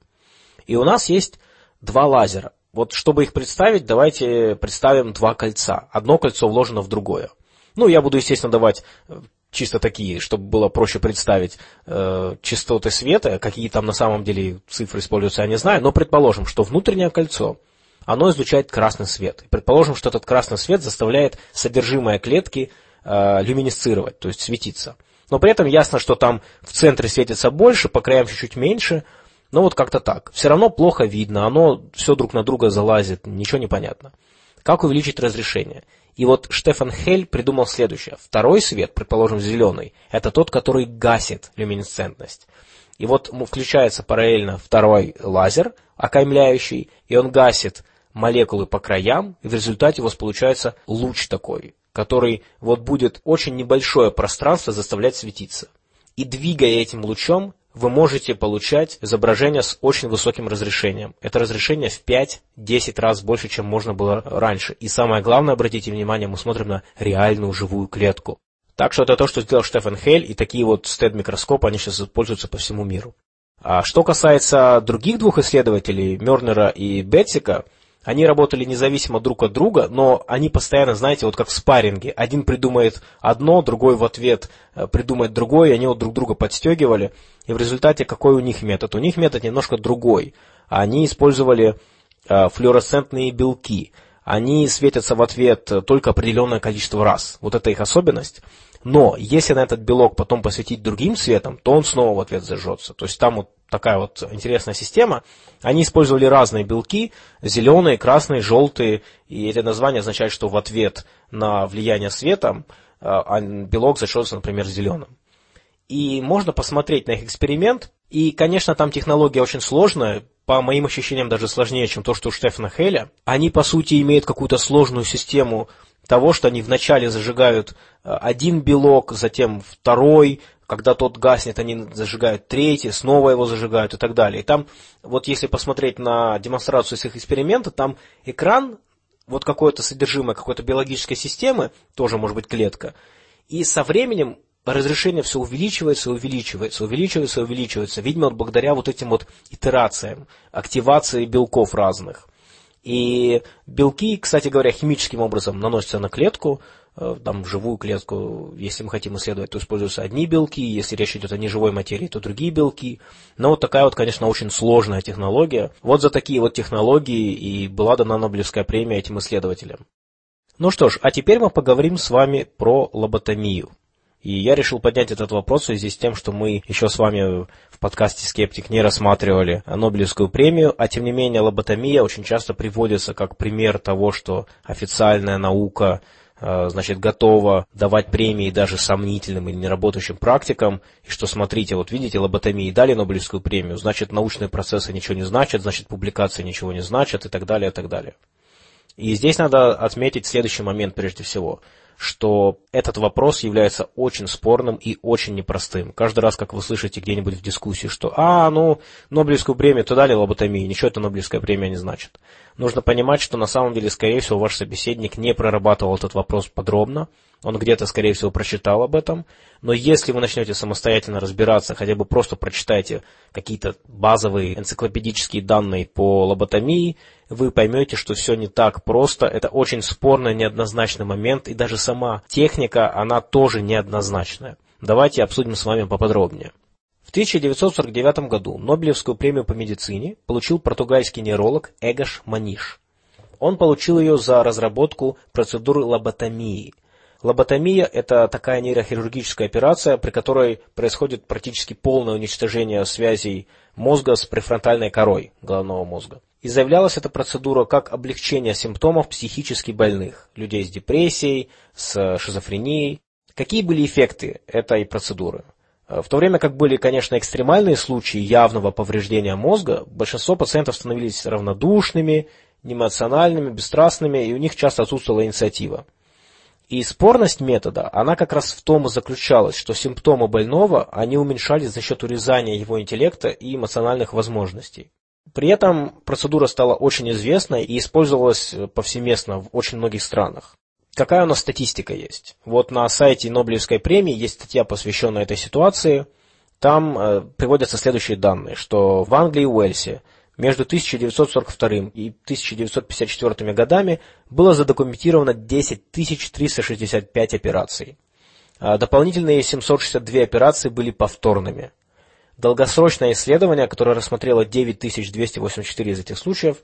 И у нас есть два лазера. Вот чтобы их представить, давайте представим два кольца. Одно кольцо вложено в другое. Ну, я буду, естественно, давать э, чисто такие, чтобы было проще представить э, частоты света, какие там на самом деле цифры используются, я не знаю, но предположим, что внутреннее кольцо, оно излучает красный свет. Предположим, что этот красный свет заставляет содержимое клетки э, люминесцировать, то есть светиться но при этом ясно, что там в центре светится больше, по краям чуть-чуть меньше, но вот как-то так. Все равно плохо видно, оно все друг на друга залазит, ничего не понятно. Как увеличить разрешение? И вот Штефан Хель придумал следующее. Второй свет, предположим, зеленый, это тот, который гасит люминесцентность. И вот включается параллельно второй лазер, окаймляющий, и он гасит молекулы по краям, и в результате у вас получается луч такой, который вот будет очень небольшое пространство заставлять светиться. И двигая этим лучом, вы можете получать изображение с очень высоким разрешением. Это разрешение в 5-10 раз больше, чем можно было раньше. И самое главное, обратите внимание, мы смотрим на реальную живую клетку. Так что это то, что сделал Штефан Хель, и такие вот стед-микроскопы, они сейчас используются по всему миру. А что касается других двух исследователей, Мернера и Бетсика, они работали независимо друг от друга, но они постоянно, знаете, вот как в спарринге. Один придумает одно, другой в ответ э, придумает другое, и они вот друг друга подстегивали. И в результате какой у них метод? У них метод немножко другой. Они использовали э, флуоресцентные белки. Они светятся в ответ только определенное количество раз. Вот это их особенность. Но если на этот белок потом посветить другим цветом, то он снова в ответ зажжется. То есть там вот такая вот интересная система. Они использовали разные белки, зеленые, красные, желтые, и это название означает, что в ответ на влияние света а, белок зажжется, например, зеленым. И можно посмотреть на их эксперимент, и, конечно, там технология очень сложная, по моим ощущениям даже сложнее, чем то, что у Штефана Хеля. Они, по сути, имеют какую-то сложную систему того, что они вначале зажигают э, один белок, затем второй, когда тот гаснет, они зажигают третий, снова его зажигают и так далее. И там, вот если посмотреть на демонстрацию с их эксперимента, там экран, вот какое-то содержимое какой-то биологической системы, тоже может быть клетка, и со временем разрешение все увеличивается, увеличивается, увеличивается, увеличивается, видимо, благодаря вот этим вот итерациям, активации белков разных. И белки, кстати говоря, химическим образом наносятся на клетку, э, там, живую клетку, если мы хотим исследовать, то используются одни белки, если речь идет о неживой материи, то другие белки. Но вот такая вот, конечно, очень сложная технология. Вот за такие вот технологии и была дана Нобелевская премия этим исследователям. Ну что ж, а теперь мы поговорим с вами про лоботомию. И я решил поднять этот вопрос в связи с тем, что мы еще с вами в подкасте «Скептик» не рассматривали Нобелевскую премию, а тем не менее лоботомия очень часто приводится как пример того, что официальная наука э, значит, готова давать премии даже сомнительным или неработающим практикам, и что, смотрите, вот видите, лоботомии дали Нобелевскую премию, значит, научные процессы ничего не значат, значит, публикации ничего не значат и так далее, и так далее. И здесь надо отметить следующий момент прежде всего – что этот вопрос является очень спорным и очень непростым. Каждый раз, как вы слышите где-нибудь в дискуссии, что «А, ну, Нобелевскую премию то дали лоботомии, ничего это Нобелевская премия не значит». Нужно понимать, что на самом деле, скорее всего, ваш собеседник не прорабатывал этот вопрос подробно, он где-то, скорее всего, прочитал об этом, но если вы начнете самостоятельно разбираться, хотя бы просто прочитайте какие-то базовые энциклопедические данные по лоботомии, вы поймете, что все не так просто, это очень спорный, неоднозначный момент, и даже сама техника, она тоже неоднозначная. Давайте обсудим с вами поподробнее. В 1949 году Нобелевскую премию по медицине получил португальский нейролог Эгош Маниш. Он получил ее за разработку процедуры лоботомии – Лоботомия – это такая нейрохирургическая операция, при которой происходит практически полное уничтожение связей мозга с префронтальной корой головного мозга. И заявлялась эта процедура как облегчение симптомов психически больных, людей с депрессией, с шизофренией. Какие были эффекты этой процедуры? В то время как были, конечно, экстремальные случаи явного повреждения мозга, большинство пациентов становились равнодушными, неэмоциональными, бесстрастными, и у них часто отсутствовала инициатива. И спорность метода, она как раз в том и заключалась, что симптомы больного, они уменьшались за счет урезания его интеллекта и эмоциональных возможностей. При этом процедура стала очень известной и использовалась повсеместно в очень многих странах. Какая у нас статистика есть? Вот на сайте Нобелевской премии есть статья, посвященная этой ситуации. Там э, приводятся следующие данные, что в Англии и Уэльсе – между 1942 и 1954 годами было задокументировано 10 365 операций. А дополнительные 762 операции были повторными. Долгосрочное исследование, которое рассмотрело 9284 из этих случаев,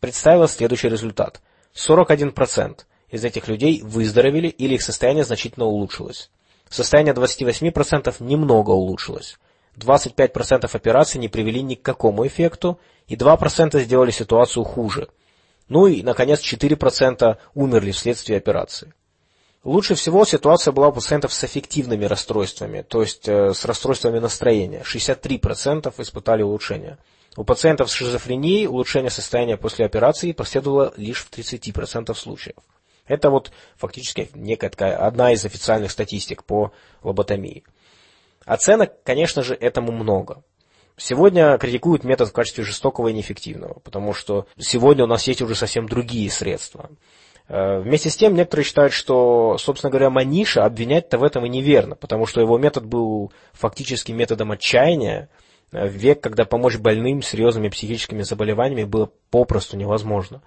представило следующий результат. 41% из этих людей выздоровели или их состояние значительно улучшилось. Состояние 28% немного улучшилось. 25% операций не привели ни к какому эффекту, и 2% сделали ситуацию хуже. Ну и, наконец, 4% умерли вследствие операции. Лучше всего ситуация была у пациентов с аффективными расстройствами, то есть э, с расстройствами настроения. 63% испытали улучшение. У пациентов с шизофренией улучшение состояния после операции последовало лишь в 30% случаев. Это вот фактически некая такая одна из официальных статистик по лоботомии. Оценок, конечно же, этому много. Сегодня критикуют метод в качестве жестокого и неэффективного, потому что сегодня у нас есть уже совсем другие средства. Э, вместе с тем, некоторые считают, что, собственно говоря, Маниша обвинять-то в этом и неверно, потому что его метод был фактически методом отчаяния, э, в век, когда помочь больным серьезными психическими заболеваниями было попросту невозможно.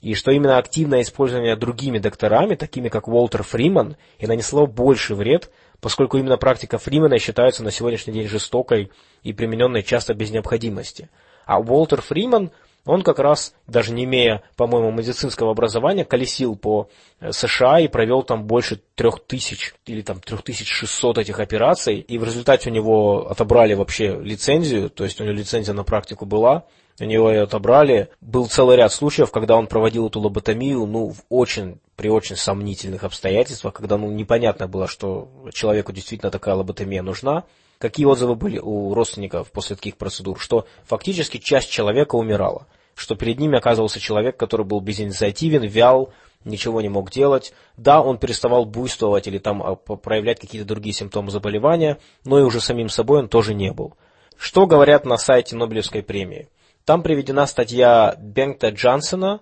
И что именно активное использование другими докторами, такими как Уолтер Фриман, и нанесло больше вред – поскольку именно практика Фримена считается на сегодняшний день жестокой и примененной часто без необходимости. А Уолтер Фриман, он как раз, даже не имея, по-моему, медицинского образования, колесил по э, США и провел там больше трех тысяч или там трех тысяч шестьсот этих операций, и в результате у него отобрали вообще лицензию, то есть у него лицензия на практику была, у него ее отобрали. Был целый ряд случаев, когда он проводил эту лоботомию, ну, в очень, при очень сомнительных обстоятельствах, когда, ну, непонятно было, что человеку действительно такая лоботомия нужна. Какие отзывы были у родственников после таких процедур? Что фактически часть человека умирала. Что перед ними оказывался человек, который был безинициативен, вял, ничего не мог делать. Да, он переставал буйствовать или там а, проявлять какие-то другие симптомы заболевания, но и уже самим собой он тоже не был. Что говорят на сайте Нобелевской премии? Там приведена статья Бенгта Джансена,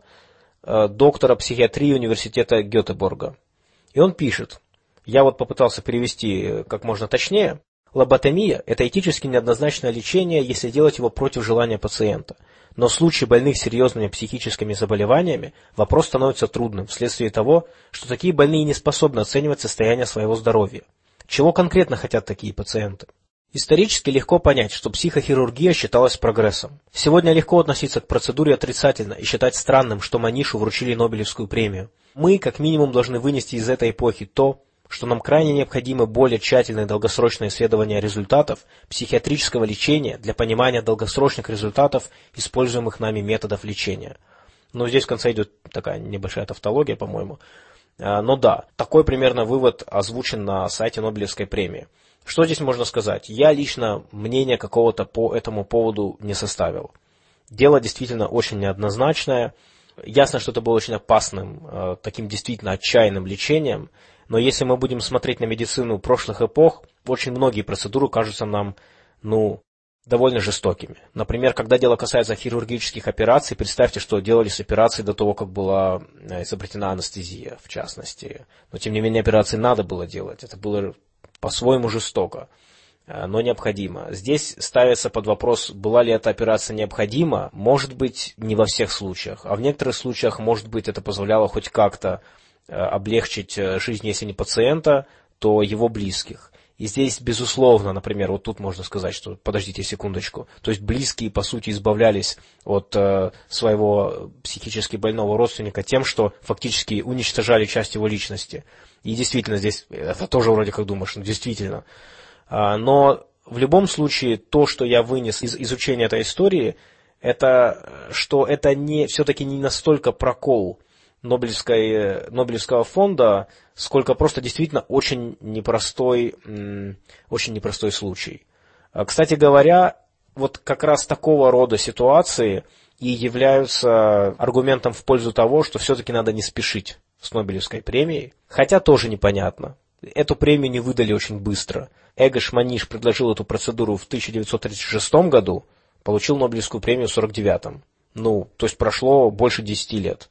э, доктора психиатрии университета Гетеборга. И он пишет, я вот попытался перевести э, как можно точнее, лоботомия – это этически неоднозначное лечение, если делать его против желания пациента. Но в случае больных серьезными психическими заболеваниями вопрос становится трудным вследствие того, что такие больные не способны оценивать состояние своего здоровья. Чего конкретно хотят такие пациенты? Исторически легко понять, что психохирургия считалась прогрессом. Сегодня легко относиться к процедуре отрицательно и считать странным, что Манишу вручили Нобелевскую премию. Мы, как минимум, должны вынести из этой эпохи то, что нам крайне необходимо более тщательное долгосрочное исследование результатов психиатрического лечения для понимания долгосрочных результатов используемых нами методов лечения. Но здесь в конце идет такая небольшая тавтология, по-моему. А, но да, такой примерно вывод озвучен на сайте Нобелевской премии. Что здесь можно сказать? Я лично мнение какого-то по этому поводу не составил. Дело действительно очень неоднозначное. Ясно, что это было очень опасным, э, таким действительно отчаянным лечением, Но если мы будем смотреть на медицину прошлых эпох, очень многие процедуры кажутся нам, ну, довольно жестокими. Например, когда дело касается хирургических операций, представьте, что делались операции до того, как была э, изобретена анестезия, в частности. Но, тем не менее, операции надо было делать. Это было по-своему жестоко, э, но необходимо. Здесь ставится под вопрос, была ли эта операция необходима. Может быть, не во всех случаях. А в некоторых случаях, может быть, это позволяло хоть как-то э, облегчить жизнь, если не пациента, то его близких. И здесь, безусловно, например, вот тут можно сказать, что подождите секундочку. То есть близкие, по сути, избавлялись от э, своего психически больного родственника тем, что фактически уничтожали часть его личности. И действительно, здесь это тоже вроде как думаешь, ну действительно. А, но в любом случае, то, что я вынес из изучения этой истории, это что это не, все-таки не настолько прокол Нобелевской, Нобелевского фонда, сколько просто действительно очень непростой, очень непростой случай. А, кстати говоря, вот как раз такого рода ситуации и являются аргументом в пользу того, что все-таки надо не спешить с Нобелевской премией, хотя тоже непонятно. Эту премию не выдали очень быстро. Эгош Маниш предложил эту процедуру в 1936 году, получил Нобелевскую премию в 1949. Ну, то есть прошло больше 10 лет.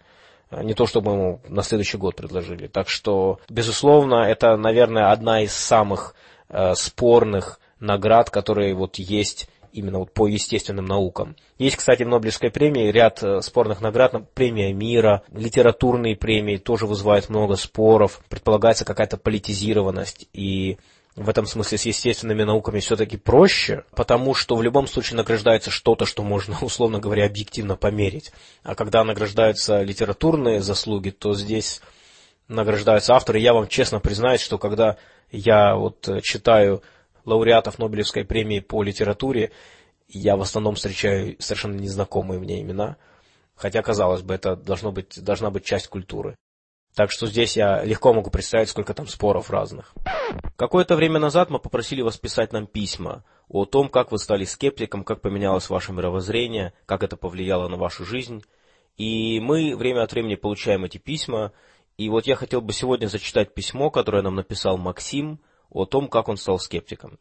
А, не то, чтобы ему на следующий год предложили. Так что, безусловно, это, наверное, одна из самых э, спорных наград, которые вот есть именно вот по естественным наукам. Есть, кстати, в Нобелевской премии ряд э, спорных наград, премия мира, литературные премии тоже вызывают много споров, предполагается какая-то политизированность и в этом смысле с естественными науками все-таки проще, потому что в любом случае награждается что-то, что можно, (laughs) условно говоря, объективно померить. А когда награждаются литературные заслуги, то здесь награждаются авторы. Я вам честно признаюсь, что когда я вот читаю лауреатов Нобелевской премии по литературе, я в основном встречаю совершенно незнакомые мне имена. Хотя, казалось бы, это должно быть, должна быть часть культуры. Так что здесь я легко могу представить, сколько там споров разных. Какое-то время назад мы попросили вас писать нам письма о том, как вы стали скептиком, как поменялось ваше мировоззрение, как это повлияло на вашу жизнь. И мы время от времени получаем эти письма. И вот я хотел бы сегодня зачитать письмо, которое нам написал Максим о том, как он стал скептиком.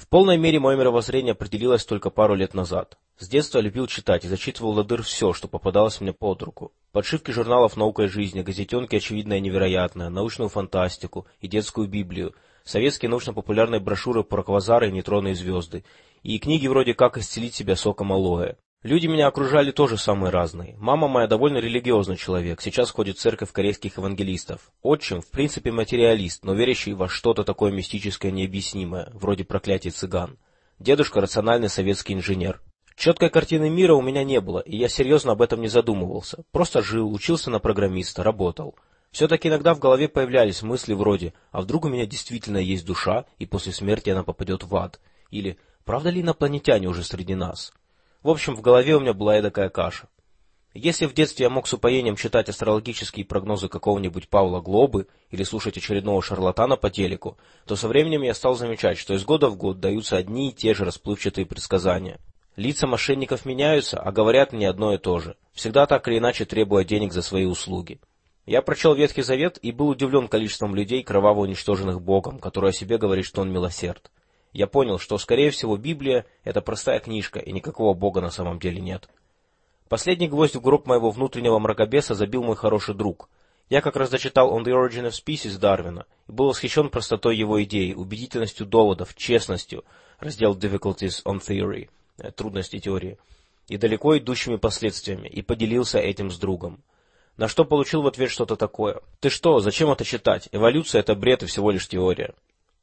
В полной мере мое мировоззрение определилось только пару лет назад. С детства любил читать и зачитывал ладыр все, что попадалось мне под руку. Подшивки журналов «Наука и жизнь», газетенки «Очевидное и невероятное», научную фантастику и детскую библию, советские научно-популярные брошюры про квазары и нейтронные звезды, и книги вроде «Как исцелить себя соком алоэ». Люди меня окружали тоже самые разные. Мама моя довольно религиозный человек, сейчас ходит в церковь корейских евангелистов. Отчим, в принципе, материалист, но верящий во что-то такое мистическое необъяснимое, вроде проклятий цыган. Дедушка – рациональный советский инженер. Четкой картины мира у меня не было, и я серьезно об этом не задумывался. Просто жил, учился на программиста, работал. Все-таки иногда в голове появлялись мысли вроде «А вдруг у меня действительно есть душа, и после смерти она попадет в ад?» Или «Правда ли инопланетяне уже среди нас?» В общем, в голове у меня была и такая каша. Если в детстве я мог с упоением читать астрологические прогнозы какого-нибудь Павла Глобы или слушать очередного шарлатана по телеку, то со временем я стал замечать, что из года в год даются одни и те же расплывчатые предсказания. Лица мошенников меняются, а говорят не одно и то же, всегда так или иначе требуя денег за свои услуги. Я прочел Ветхий Завет и был удивлен количеством людей, кроваво уничтоженных Богом, который о себе говорит, что он милосерд я понял, что, скорее всего, Библия – это простая книжка, и никакого Бога на самом деле нет. Последний гвоздь в гроб моего внутреннего мракобеса забил мой хороший друг. Я как раз дочитал «On the Origin of Species» Дарвина и был восхищен простотой его идей, убедительностью доводов, честностью, раздел «Difficulties on Theory» трудности теории, и далеко идущими последствиями, и поделился этим с другом. На что получил в ответ что-то такое. «Ты что, зачем это читать? Эволюция – это бред и всего лишь теория».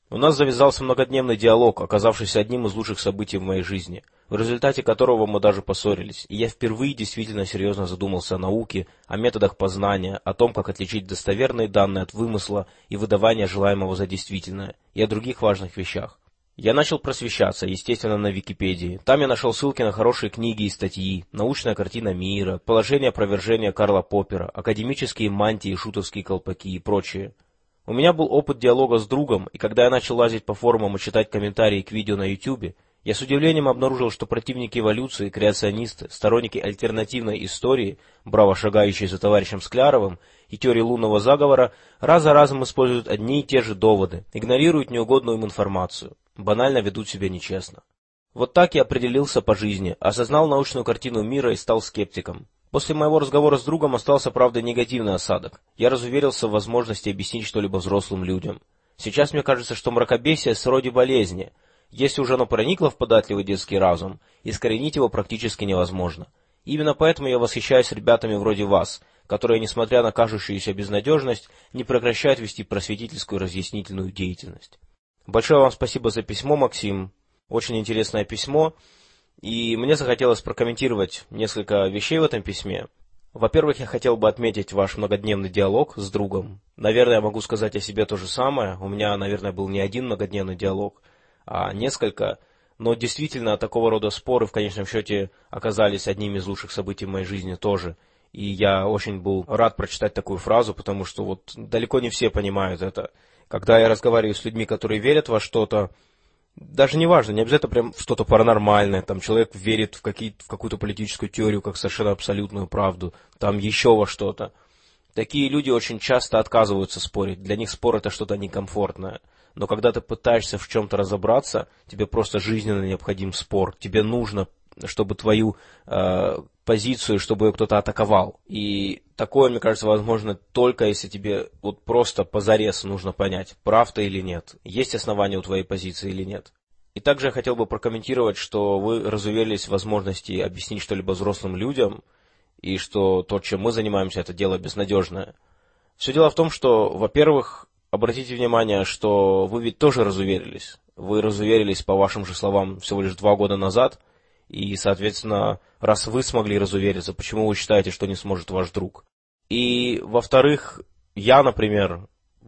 У нас завязался многодневный диалог, оказавшийся одним из лучших событий в моей жизни, в результате которого мы даже поссорились, и я впервые действительно серьезно задумался о науке, о методах познания, о том, как отличить достоверные данные от вымысла и выдавания желаемого за действительное, и о других важных вещах. Я начал просвещаться, естественно, на Википедии. Там я нашел ссылки на хорошие книги и статьи, научная картина мира, положение опровержения Карла Поппера, академические мантии, шутовские колпаки и прочее. У меня был опыт диалога с другом, и когда я начал лазить по форумам и читать комментарии к видео на YouTube, я с удивлением обнаружил, что противники эволюции, креационисты, сторонники альтернативной истории, браво шагающие за товарищем Скляровым, и теории лунного заговора раз за разом используют одни и те же доводы, игнорируют неугодную им информацию, банально ведут себя нечестно. Вот так я определился по жизни, осознал научную картину мира и стал скептиком. После моего разговора с другом остался, правда, негативный осадок. Я разуверился в возможности объяснить что-либо взрослым людям. Сейчас мне кажется, что мракобесие – сроде болезни. Если уже оно проникло в податливый детский разум, искоренить его практически невозможно. Именно поэтому я восхищаюсь ребятами вроде вас, которые, несмотря на кажущуюся безнадежность, не прекращают вести просветительскую разъяснительную деятельность. Большое вам спасибо за письмо, Максим. Очень интересное письмо. И мне захотелось прокомментировать несколько вещей в этом письме. Во-первых, я хотел бы отметить ваш многодневный диалог с другом. Наверное, я могу сказать о себе то же самое. У меня, наверное, был не один многодневный диалог, а несколько. Но действительно, такого рода споры в конечном счете оказались одним из лучших событий в моей жизни тоже. И я очень был рад прочитать такую фразу, потому что вот далеко не все понимают это. Когда я разговариваю с людьми, которые верят во что-то, даже не важно, не обязательно прям что-то паранормальное, там человек верит в, какие, в какую-то политическую теорию как совершенно абсолютную правду, там еще во что-то. Такие люди очень часто отказываются спорить, для них спор это что-то некомфортное. Но когда ты пытаешься в чем-то разобраться, тебе просто жизненно необходим спор, тебе нужно чтобы твою э, позицию, чтобы ее кто-то атаковал. И такое, мне кажется, возможно только если тебе вот просто позарез нужно понять, прав ты или нет, есть основания у твоей позиции или нет. И также я хотел бы прокомментировать, что вы разуверились в возможности объяснить что-либо взрослым людям, и что то, чем мы занимаемся, это дело безнадежное. Все дело в том, что, во-первых, обратите внимание, что вы ведь тоже разуверились. Вы разуверились, по вашим же словам, всего лишь два года назад – и, соответственно, раз вы смогли разувериться, почему вы считаете, что не сможет ваш друг? И, во-вторых, я, например,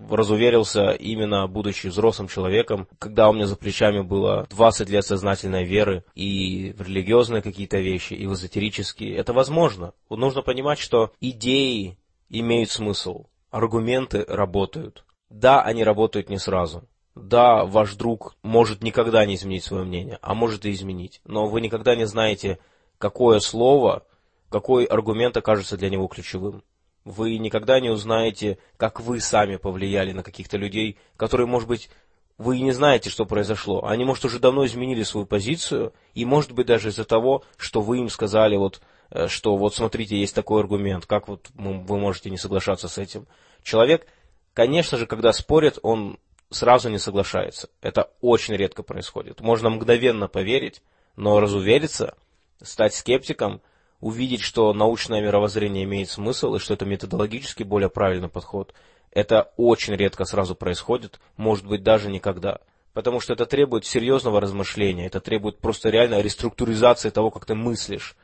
разуверился именно будучи взрослым человеком, когда у меня за плечами было 20 лет сознательной веры и в религиозные какие-то вещи, и в эзотерические. Это возможно. Нужно понимать, что идеи имеют смысл, аргументы работают. Да, они работают не сразу. Да, ваш друг может никогда не изменить свое мнение, а может и изменить, но вы никогда не знаете, какое слово, какой аргумент окажется для него ключевым. Вы никогда не узнаете, как вы сами повлияли на каких-то людей, которые, может быть, вы и не знаете, что произошло. Они, может, уже давно изменили свою позицию, и, может быть, даже из-за того, что вы им сказали, вот, э, что вот смотрите, есть такой аргумент, как вот вы можете не соглашаться с этим. Человек, конечно же, когда спорит, он сразу не соглашается. Это очень редко происходит. Можно мгновенно поверить, но разувериться, стать скептиком, увидеть, что научное мировоззрение имеет смысл и что это методологически более правильный подход, это очень редко сразу происходит, может быть даже никогда. Потому что это требует серьезного размышления, это требует просто реально реструктуризации того, как ты мыслишь.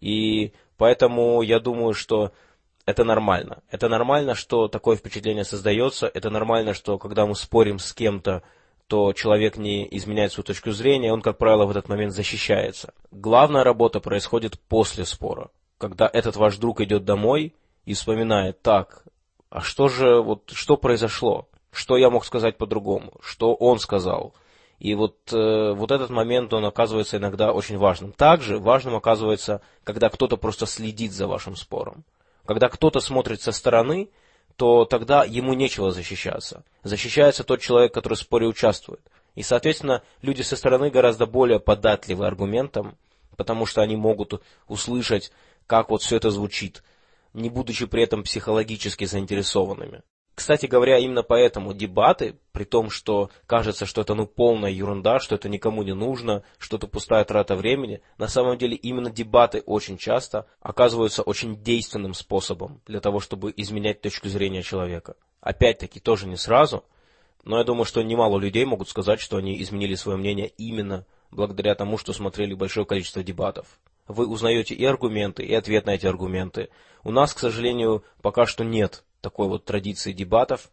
И поэтому я думаю, что это нормально. Это нормально, что такое впечатление создается. Это нормально, что когда мы спорим с кем-то, то человек не изменяет свою точку зрения, он, как правило, в этот момент защищается. Главная работа происходит после спора. Когда этот ваш друг идет домой и вспоминает, так, а что же, вот, что произошло? Что я мог сказать по-другому? Что он сказал? И вот, э, вот этот момент, он оказывается иногда очень важным. Также важным оказывается, когда кто-то просто следит за вашим спором. Когда кто-то смотрит со стороны, то тогда ему нечего защищаться. Защищается тот человек, который в споре участвует. И, соответственно, люди со стороны гораздо более податливы аргументам, потому что они могут услышать, как вот все это звучит, не будучи при этом психологически заинтересованными. Кстати говоря, именно поэтому дебаты, при том, что кажется, что это ну полная ерунда, что это никому не нужно, что это пустая трата времени, на самом деле именно дебаты очень часто оказываются очень действенным способом для того, чтобы изменять точку зрения человека. Опять-таки, тоже не сразу, но я думаю, что немало людей могут сказать, что они изменили свое мнение именно благодаря тому, что смотрели большое количество дебатов. Вы узнаете и аргументы, и ответ на эти аргументы. У нас, к сожалению, пока что нет такой вот традиции дебатов.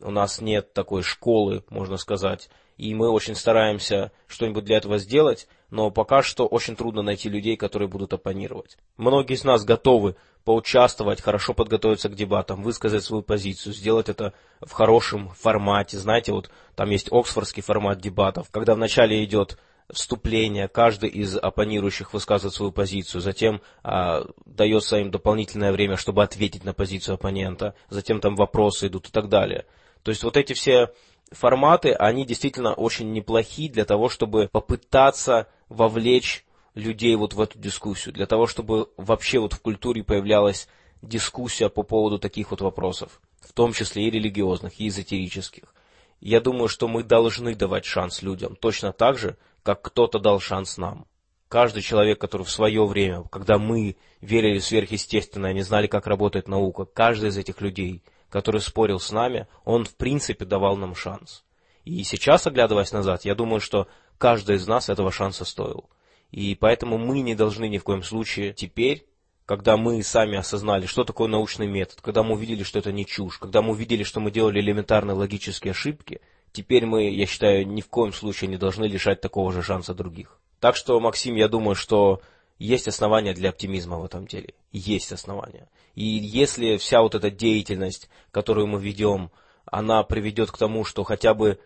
У нас нет такой школы, можно сказать, и мы очень стараемся что-нибудь для этого сделать, но пока что очень трудно найти людей, которые будут оппонировать. Многие из нас готовы поучаствовать, хорошо подготовиться к дебатам, высказать свою позицию, сделать это в хорошем формате. Знаете, вот там есть оксфордский формат дебатов, когда вначале идет вступление, каждый из оппонирующих высказывает свою позицию, затем а, дается им дополнительное время, чтобы ответить на позицию оппонента, затем там вопросы идут и так далее. То есть вот эти все форматы, они действительно очень неплохи для того, чтобы попытаться вовлечь людей вот в эту дискуссию, для того, чтобы вообще вот в культуре появлялась дискуссия по поводу таких вот вопросов, в том числе и религиозных, и эзотерических. Я думаю, что мы должны давать шанс людям, точно так же, как кто-то дал шанс нам. Каждый человек, который в свое время, когда мы верили в сверхъестественное, не знали, как работает наука, каждый из этих людей, который спорил с нами, он в принципе давал нам шанс. И сейчас, оглядываясь назад, я думаю, что каждый из нас этого шанса стоил. И поэтому мы не должны ни в коем случае теперь, когда мы сами осознали, что такое научный метод, когда мы увидели, что это не чушь, когда мы увидели, что мы делали элементарные логические ошибки, теперь мы, я считаю, ни в коем случае не должны лишать такого же шанса других. Так что, Максим, я думаю, что есть основания для оптимизма в этом деле. Есть основания. И если вся вот эта деятельность, которую мы ведем, она приведет к тому, что хотя бы,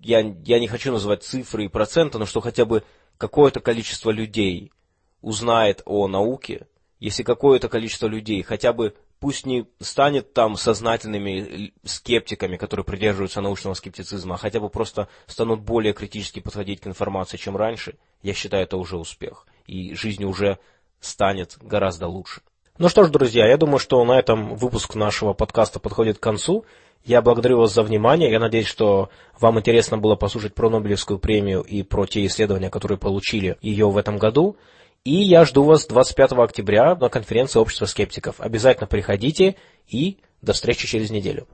я, я не хочу называть цифры и проценты, но что хотя бы какое-то количество людей узнает о науке, если какое-то количество людей хотя бы пусть не станет там сознательными скептиками, которые придерживаются научного скептицизма, а хотя бы просто станут более критически подходить к информации, чем раньше, я считаю, это уже успех. И жизнь уже станет гораздо лучше. Ну что ж, друзья, я думаю, что на этом выпуск нашего подкаста подходит к концу. Я благодарю вас за внимание. Я надеюсь, что вам интересно было послушать про Нобелевскую премию и про те исследования, которые получили ее в этом году. И я жду вас 25 октября на конференции Общества скептиков. Обязательно приходите и до встречи через неделю.